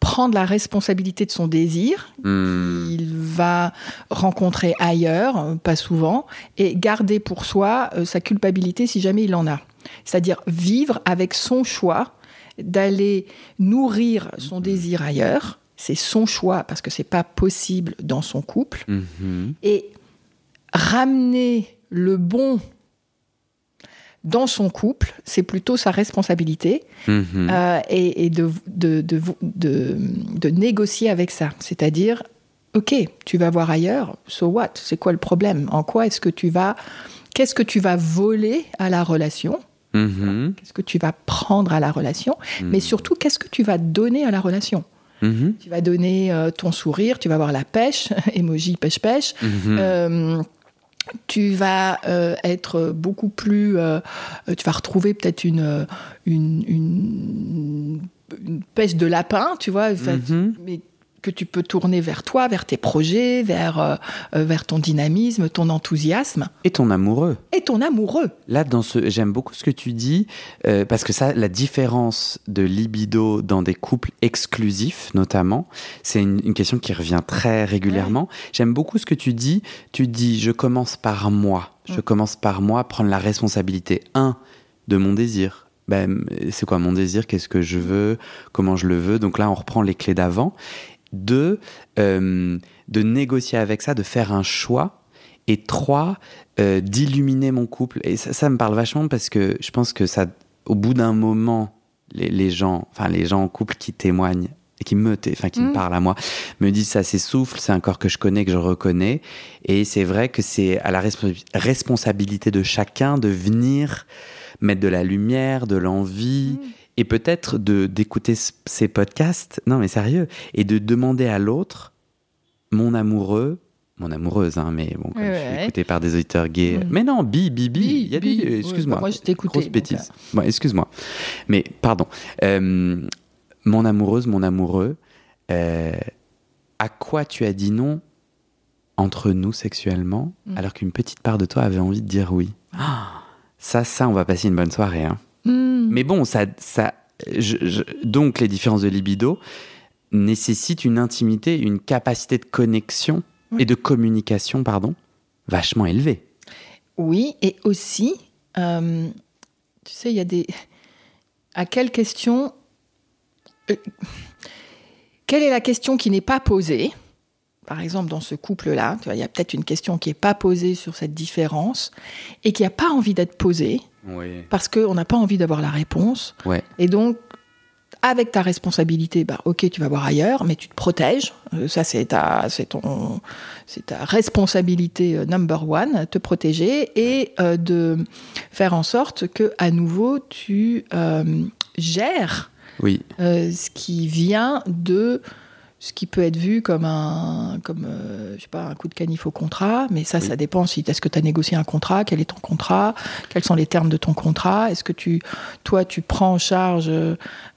prendre la responsabilité de son désir Hmm, il va rencontrer ailleurs, pas souvent, et garder pour soi euh, sa culpabilité si jamais il en a. C'est-à-dire vivre avec son choix d'aller nourrir son désir ailleurs. C'est son choix parce que c'est pas possible dans son couple. mhm, Et ramener le bon dans son couple, c'est plutôt sa responsabilité. mhm. Euh, et, et de, de, de, de, de négocier avec ça. C'est-à-dire, OK, tu vas voir ailleurs, so what? C'est quoi le problème? En quoi est-ce que tu vas... Qu'est-ce que tu vas voler à la relation? Mhm, Qu'est-ce que tu vas prendre à la relation? Mais surtout, qu'est-ce que tu vas donner à la relation? Mhm, Tu vas donner euh, ton sourire, tu vas avoir la pêche, emoji pêche-pêche. mhm. Euh, tu vas euh, être beaucoup plus. tu vas retrouver peut-être une, une, une, une pêche de lapin, tu vois, Mhm. mais que tu peux tourner vers toi, vers tes projets, vers, euh, euh, vers ton dynamisme, ton enthousiasme Et ton amoureux. et ton amoureux. Là, dans ce, j'aime beaucoup ce que tu dis, euh, parce que ça, la différence de libido dans des couples exclusifs, notamment, c'est une, une question qui revient très régulièrement. J'aime beaucoup ce que tu dis. Tu dis, je commence par moi. Je Mm. commence par moi, prendre la responsabilité, un, de mon désir. Ben, c'est quoi mon désir? Qu'est-ce que je veux? Comment je le veux? Donc là, on reprend les clés d'avant. Deux, euh, de négocier avec ça, de faire un choix. Et trois, euh, d'illuminer mon couple. Et ça, ça me parle vachement parce que je pense que ça, au bout d'un moment, les, les gens, enfin les gens en couple qui témoignent et qui me, enfin qui me Mm. parlent à moi, me disent ça s'essouffle, c'est un corps que je connais, que je reconnais. Et c'est vrai que c'est à la respo- responsabilité de chacun de venir mettre de la lumière, de l'envie. Et peut-être de d'écouter ce- ces podcasts, non mais sérieux, et de demander à l'autre, mon amoureux, mon amoureuse, hein, mais bon, comme Ouais, je suis ouais. écouté par des auditeurs gays. Mm. Mais non, bi, bi, bi. Bi, Il y a bi. des- Oui, Excuse-moi. bah, moi, je t'ai écouté, Grosse bêtise. Bon, excuse-moi. Mais pardon. Euh, mon amoureuse, mon amoureux, euh, à quoi tu as dit non entre nous sexuellement, Mm. alors qu'une petite part de toi avait envie de dire oui? Ah, Ça, ça, on va passer une bonne soirée. Hein. Hmm. Mais bon, ça, ça, je- je- donc les différences de libido nécessitent une intimité, une capacité de connexion Oui. et de communication, pardon, vachement élevée. Oui, et aussi, euh, tu sais, il y a des. À quelle question. euh, Quelle est la question qui n'est pas posée? Par exemple, dans ce couple-là, il y a peut-être une question qui n'est pas posée sur cette différence et qui n'a pas envie d'être posée Oui. parce qu'on n'a pas envie d'avoir la réponse. Ouais. Et donc, avec ta responsabilité, bah, ok, tu vas voir ailleurs, mais tu te protèges. Euh, ça, c'est ta, c'est ton, c'est ta responsabilité euh, number one, te protéger et euh, de faire en sorte que, à nouveau, tu gères Oui. ce qui vient de ce qui peut être vu comme un comme euh, je sais pas un coup de canif au contrat mais ça Oui. ça dépend si est-ce que tu as négocié un contrat quel est ton contrat quels sont les termes de ton contrat est-ce que tu toi tu prends en charge euh,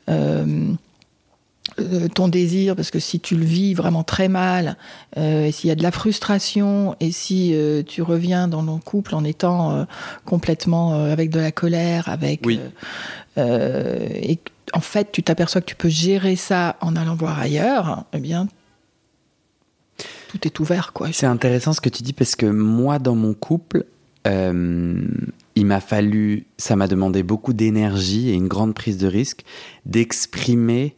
euh, ton désir parce que si tu le vis vraiment très mal euh, et s'il y a de la frustration et si euh, tu reviens dans ton couple en étant complètement avec de la colère avec Oui. et que, en fait tu t'aperçois que tu peux gérer ça en allant voir ailleurs eh bien tout est ouvert quoi C'est intéressant ce que tu dis parce que moi, dans mon couple, euh, il m'a fallu, ça m'a demandé beaucoup d'énergie et une grande prise de risque d'exprimer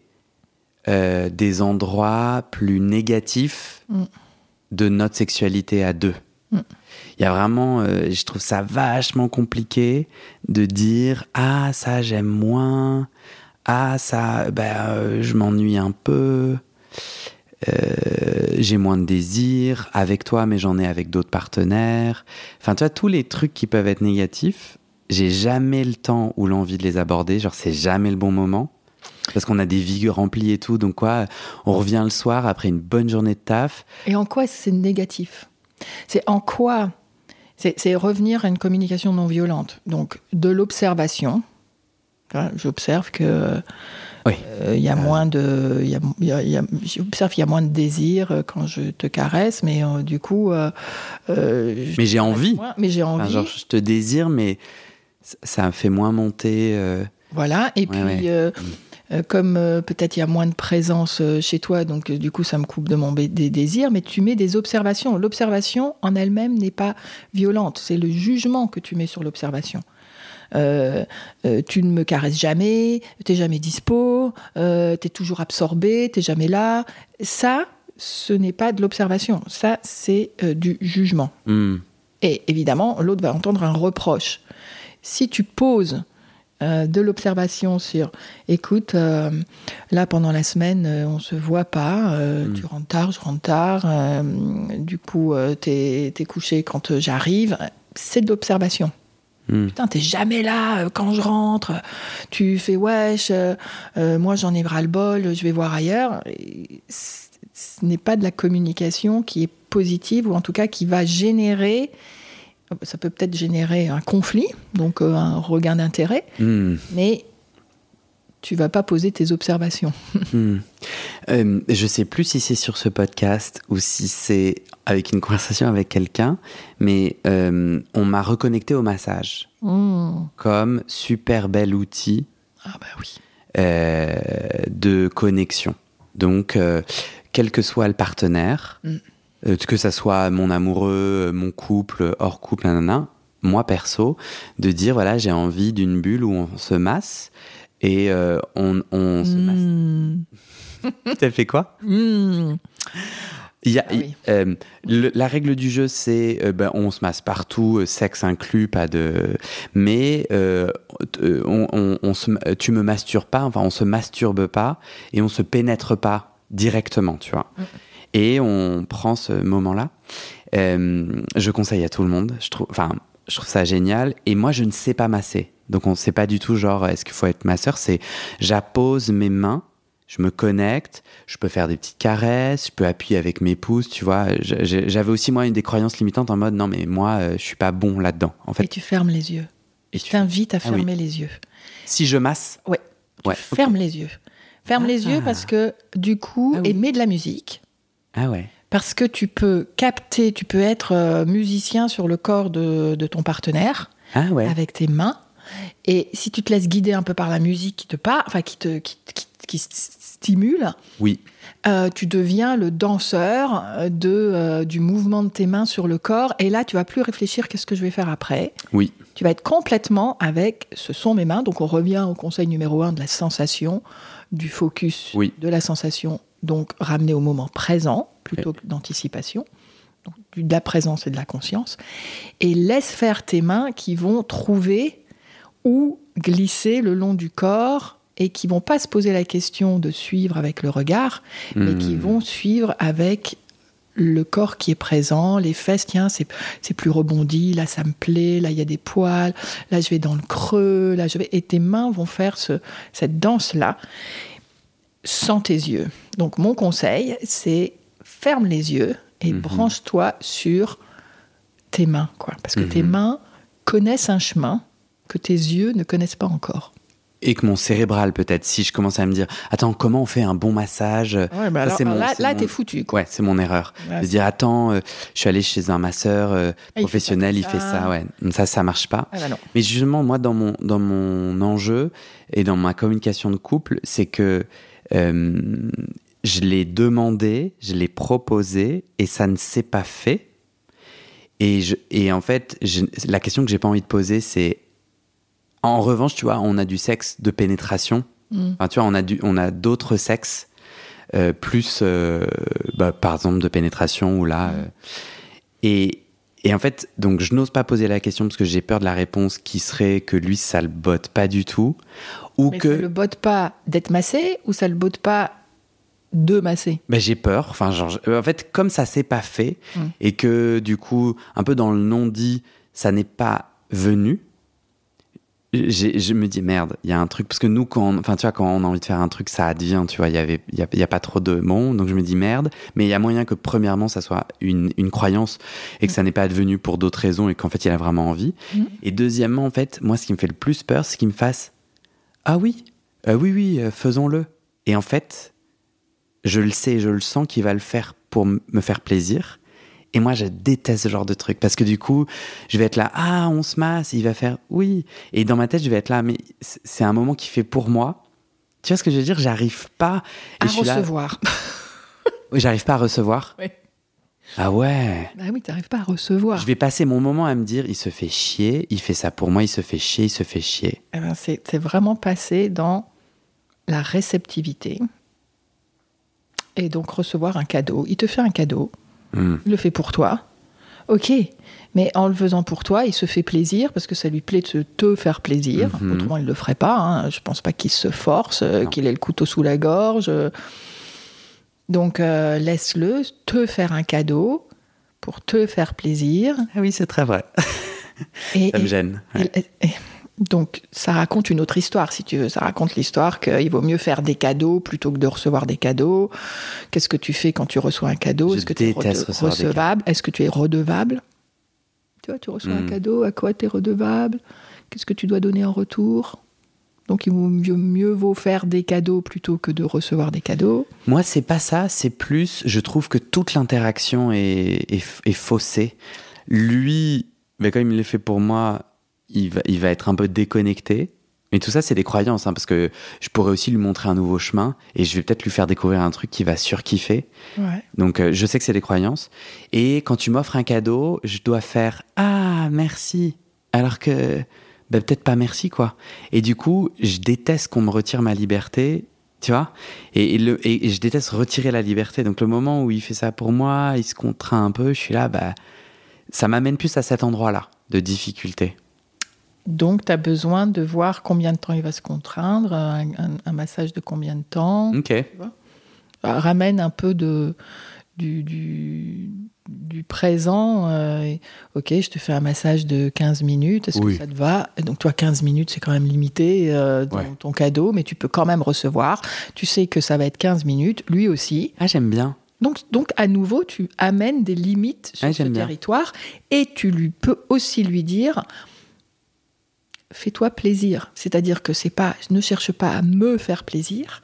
euh, des endroits plus négatifs Mm. de notre sexualité à deux. Mm. Il y a vraiment, euh, je trouve ça vachement compliqué de dire ah ça j'aime moins, ah ça ben, euh, je m'ennuie un peu. Euh, j'ai moins de désir avec toi, mais j'en ai avec d'autres partenaires. Enfin, tu vois, tous les trucs qui peuvent être négatifs, j'ai jamais le temps ou l'envie de les aborder. Genre, c'est jamais le bon moment. Parce qu'on a des vies remplies et tout. Donc, quoi, on revient le soir après une bonne journée de taf. et en quoi c'est négatif? C'est en quoi? C'est revenir à une communication non violente donc de l'observation j'observe que Oui. Euh, il y a moins de, il y a, il y a- il y a- j'observe qu'il y a moins de désir euh, quand je te caresse, mais euh, du coup, euh, euh, Mais j'ai envie. moins, mais j'ai Enfin, envie. genre, je te désire, mais ça- me fait moins monter. euh, Voilà. Et Ouais, puis, ouais. euh, euh, comme euh, peut-être il y a moins de présence euh, chez toi, donc euh, du coup, ça me coupe de mon des désirs, mais tu mets des observations. L'observation en elle-même n'est pas violente. C'est le jugement que tu mets sur l'observation. Euh, euh, tu ne me caresses jamais, t'es jamais dispo, euh, t'es toujours absorbé, t'es jamais là. Ça, ce n'est pas de l'observation. Ça, c'est euh, du jugement. hmm. Et évidemment, l'autre va entendre un reproche. Si tu poses euh, de l'observation sur, écoute, euh, là pendant la semaine, euh, on se voit pas, euh, Mm. tu rentres tard, je rentre tard, du coup, t'es es couché quand j'arrive, c'est de l'observation. Hmm. Putain, t'es jamais là euh, quand je rentre. Tu fais wesh, euh, euh, moi j'en ai ras le bol, je vais voir ailleurs. Et Ce n'est pas de la communication qui est positive ou en tout cas qui va générer. Ça peut peut-être générer un conflit, donc un regain d'intérêt, Hmm. mais tu vas pas poser tes observations. Hmm. Euh, je sais plus si c'est sur ce podcast ou si c'est avec une conversation avec quelqu'un, mais euh, on m'a reconnecté au massage Mmh. comme super bel outil Ah bah oui. euh, de connexion. Donc, euh, quel que soit le partenaire, Mm. euh, que ça soit mon amoureux, mon couple, hors couple, nanana, moi perso, de dire voilà, j'ai envie d'une bulle où on se masse et on, on se masse. Mmh. T'as fait quoi? Il y a, Ah oui. euh, le- la règle du jeu, c'est euh, ben, on se masse partout, euh, sexe inclus, pas de. Mais euh, on, on- on se, tu me masturbes pas, enfin on se masturbe pas et on se pénètre pas directement, tu vois. Mm. Et on prend ce moment-là. Je conseille à tout le monde. Je trouve, enfin, je trouve ça génial. Et moi, je ne sais pas masser. Donc on ne sait pas du tout genre est-ce qu'il faut être masseur? C'est j'appose mes mains je me connecte, je peux faire des petites caresses, je peux appuyer avec mes pouces, tu vois. J'avais aussi moi une des croyances limitantes en mode non mais moi euh, je suis pas bon là-dedans. En Et fait, tu fermes les yeux. Et Je tu- t'invite à Ah oui. fermer les yeux. si je masse, Ouais. ouais. Tu fermes les yeux. Ferme les Ah. yeux parce que du coup, Ah oui. et mets de la musique. Ah ouais. Parce que tu peux capter, tu peux être euh, musicien sur le corps de, de ton partenaire Ah ouais. avec tes mains. Et si tu te laisses guider un peu par la musique qui te parle, enfin qui te qui, qui- qui stimule, Oui. euh, tu deviens le danseur euh, de, euh, du mouvement de tes mains sur le corps. Et là, tu vas plus réfléchir qu'est-ce que je vais faire après. Oui. Tu vas être complètement avec ce sont mes mains. Donc on revient au conseil numéro un de la sensation, du focus Oui. de la sensation, donc ramener au moment présent plutôt que d'anticipation. De la présence et de la conscience. Et laisse faire tes mains qui vont trouver où glisser le long du corps et qui vont pas se poser la question de suivre avec le regard, mais qui Hmm. vont suivre avec le corps qui est présent, les fesses, tiens, c'est, c'est plus rebondi, là ça me plaît, là il y a des poils, là je vais dans le creux, là je vais... Et tes mains vont faire ce, cette danse-là sans tes yeux. Donc mon conseil, c'est ferme les yeux et Mhm. branche-toi sur tes mains, quoi. Parce que tes Mhm. mains connaissent un chemin que tes yeux ne connaissent pas encore. Et que mon cérébral peut-être, si je commence à me dire attends comment on fait un bon massage? Ouais, bah Ça, alors, c'est mon- là, c'est là mon- t'es foutu, quoi. Ouais, c'est mon erreur. Ouais, de dire attends, euh, je suis allé chez un masseur euh, Ah, il fait professionnel, il fait ça. ça, ouais. Ça, ça marche pas. Ah bah. Mais justement, moi, dans mon, dans mon enjeu et dans ma communication de couple, c'est que euh, je l'ai demandé, je l'ai proposé et ça ne s'est pas fait. Et, je, et en fait, je- la question que j'ai pas envie de poser, c'est en revanche, tu vois, on a du sexe de pénétration. Mm. Enfin, tu vois, on a, du, on a d'autres sexes, euh, plus, euh, bah, par exemple, de pénétration ou là. euh, et, et en fait, donc, je n'ose pas poser la question parce que j'ai peur de la réponse qui serait que lui, ça le botte pas du tout. Ou Mais que. ça le botte pas d'être massé ou ça le botte pas de masser? Ben, j'ai peur. Enfin, genre, en fait, comme ça s'est pas fait Mm. et que du coup, un peu dans le non-dit, ça n'est pas venu. Je me dis merde, il y a un truc parce que nous quand, on- enfin tu vois, quand on a envie de faire un truc, ça advient, tu vois. Il y avait, il y a, il y a pas trop de bon, donc je me dis merde. Mais il y a moyen que premièrement, ça soit une, une croyance et que ça n'est pas advenu pour d'autres raisons et qu'en fait il a vraiment envie. Mm. Et deuxièmement, en fait, moi, ce qui me fait le plus peur, c'est qu'il me fasse ah oui, euh, oui oui, euh, faisons-le. Et en fait, je le sais, je le sens qu'il va le faire pour me faire plaisir. Et moi, je déteste ce genre de truc parce que du coup, je vais être là, ah, on se masse, il va faire oui. Et dans ma tête, je vais être là, mais c'est un moment qui fait pour moi. Tu vois ce que je veux dire? J'arrive pas. Et à je suis là- recevoir. Oui, j'arrive pas à recevoir. Oui. Ah ouais. Bah oui, t'arrives pas à recevoir. Je vais passer mon moment à me dire, il se fait chier, il fait ça pour moi, il se fait chier, il se fait chier. Eh ben, c'est c'est vraiment passé dans la réceptivité. Et donc recevoir un cadeau. Il te fait un cadeau, Il le fait pour toi. Ok, mais en le faisant pour toi, il se fait plaisir parce que ça lui plaît de se- te faire plaisir. Mhm. Autrement, il ne le ferait pas. hein. Je pense pas qu'il se force, euh, qu'il ait le couteau sous la gorge. Donc euh, laisse-le te faire un cadeau pour te faire plaisir. Ah oui, c'est très vrai. Et, Ça me gêne. ouais. et- et- donc, ça raconte une autre histoire, si tu veux. Ça raconte l'histoire qu'il vaut mieux faire des cadeaux plutôt que de recevoir des cadeaux. Qu'est-ce que tu fais quand tu reçois un cadeau? Est-ce que tu es recevable? Est-ce que tu es redevable? Tu vois, tu reçois un Mm. cadeau, à quoi tu es redevable? Qu'est-ce que tu dois donner en retour? Donc il vaut mieux, mieux vaut faire des cadeaux plutôt que de recevoir des cadeaux. Moi, c'est pas ça, c'est plus, je trouve que toute l'interaction est, est, est faussée. Lui, mais quand il me le fait pour moi, il va, il va être un peu déconnecté. Mais tout ça, c'est des croyances, hein, parce que je pourrais aussi lui montrer un nouveau chemin et je vais peut-être lui faire découvrir un truc qui va surkiffer. Ouais. Donc, euh, je sais que c'est des croyances. Et quand tu m'offres un cadeau, je dois faire Ah, merci. Alors que, ben, peut-être pas merci, quoi. Et du coup, je déteste qu'on me retire ma liberté, tu vois. Et, et le, et, et je déteste retirer la liberté. Donc, le moment où il fait ça pour moi, il se contraint un peu, je suis là, bah, ça m'amène plus à cet endroit-là de difficulté. Donc, tu as besoin de voir combien de temps il va se contraindre, un, un- un massage de combien de temps. Ok. Ah, Ramène un peu de, du, du, du présent. euh, et, ok, je te fais un massage de 15 minutes. Est-ce Oui. que ça te va? Et Donc, toi, 15 minutes, c'est quand même limité euh, dans Ouais. ton cadeau, mais tu peux quand même recevoir. Tu sais que ça va être 15 minutes, lui aussi. Ah, j'aime bien. Donc, donc à nouveau, tu amènes des limites sur Ouais, ce bien. territoire et tu lui peux aussi lui dire fais-toi plaisir. C'est-à-dire que c'est pas, ne cherche pas à me faire plaisir,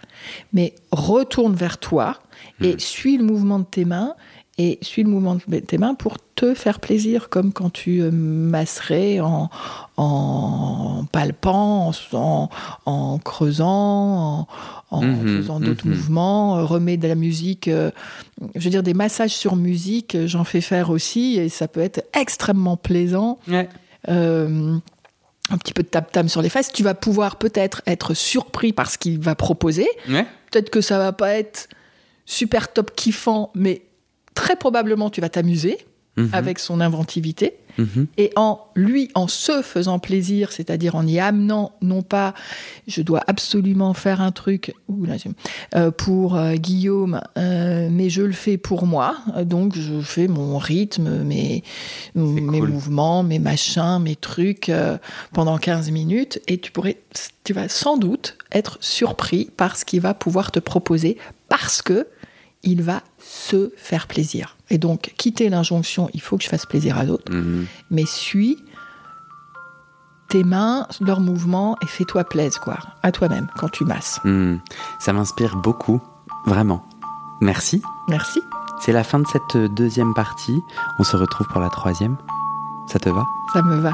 mais retourne vers toi et Mhm. suis le mouvement de tes mains et suis le mouvement de tes mains pour te faire plaisir, comme quand tu euh, masserais en, en palpant, en, en- creusant, en, en Mhm, faisant d'autres mhm. mouvements, euh, remets de la musique. euh, je veux dire, des massages sur musique, j'en fais faire aussi et ça peut être extrêmement plaisant. Ouais. Euh, un petit peu de tap-tam sur les fesses. Tu vas pouvoir peut-être être surpris par ce qu'il va proposer. Ouais. Peut-être que ça va pas être super top kiffant, mais très probablement tu vas t'amuser Mhm. avec son inventivité. Mhm. Et en lui, en se faisant plaisir, c'est-à-dire en y amenant, non pas je dois absolument faire un truc ouh là, j'ai- euh, pour euh, Guillaume, euh, mais je le fais pour moi. Donc je fais mon rythme, mes, mes cool. mouvements, mes machins, mes trucs pendant 15 minutes. Et tu, pourrais, tu vas sans doute être surpris par ce qu'il va pouvoir te proposer parce que il va se faire plaisir. Et donc, quitter l'injonction, il faut que je fasse plaisir à d'autres Mhm. mais suis tes mains, leurs mouvements et fais-toi plaisir, quoi, à toi-même quand tu masses. Mhm. Ça m'inspire beaucoup, vraiment. Merci. Merci. C'est la fin de cette deuxième partie. On se retrouve pour la troisième. Ça te va? Ça me va.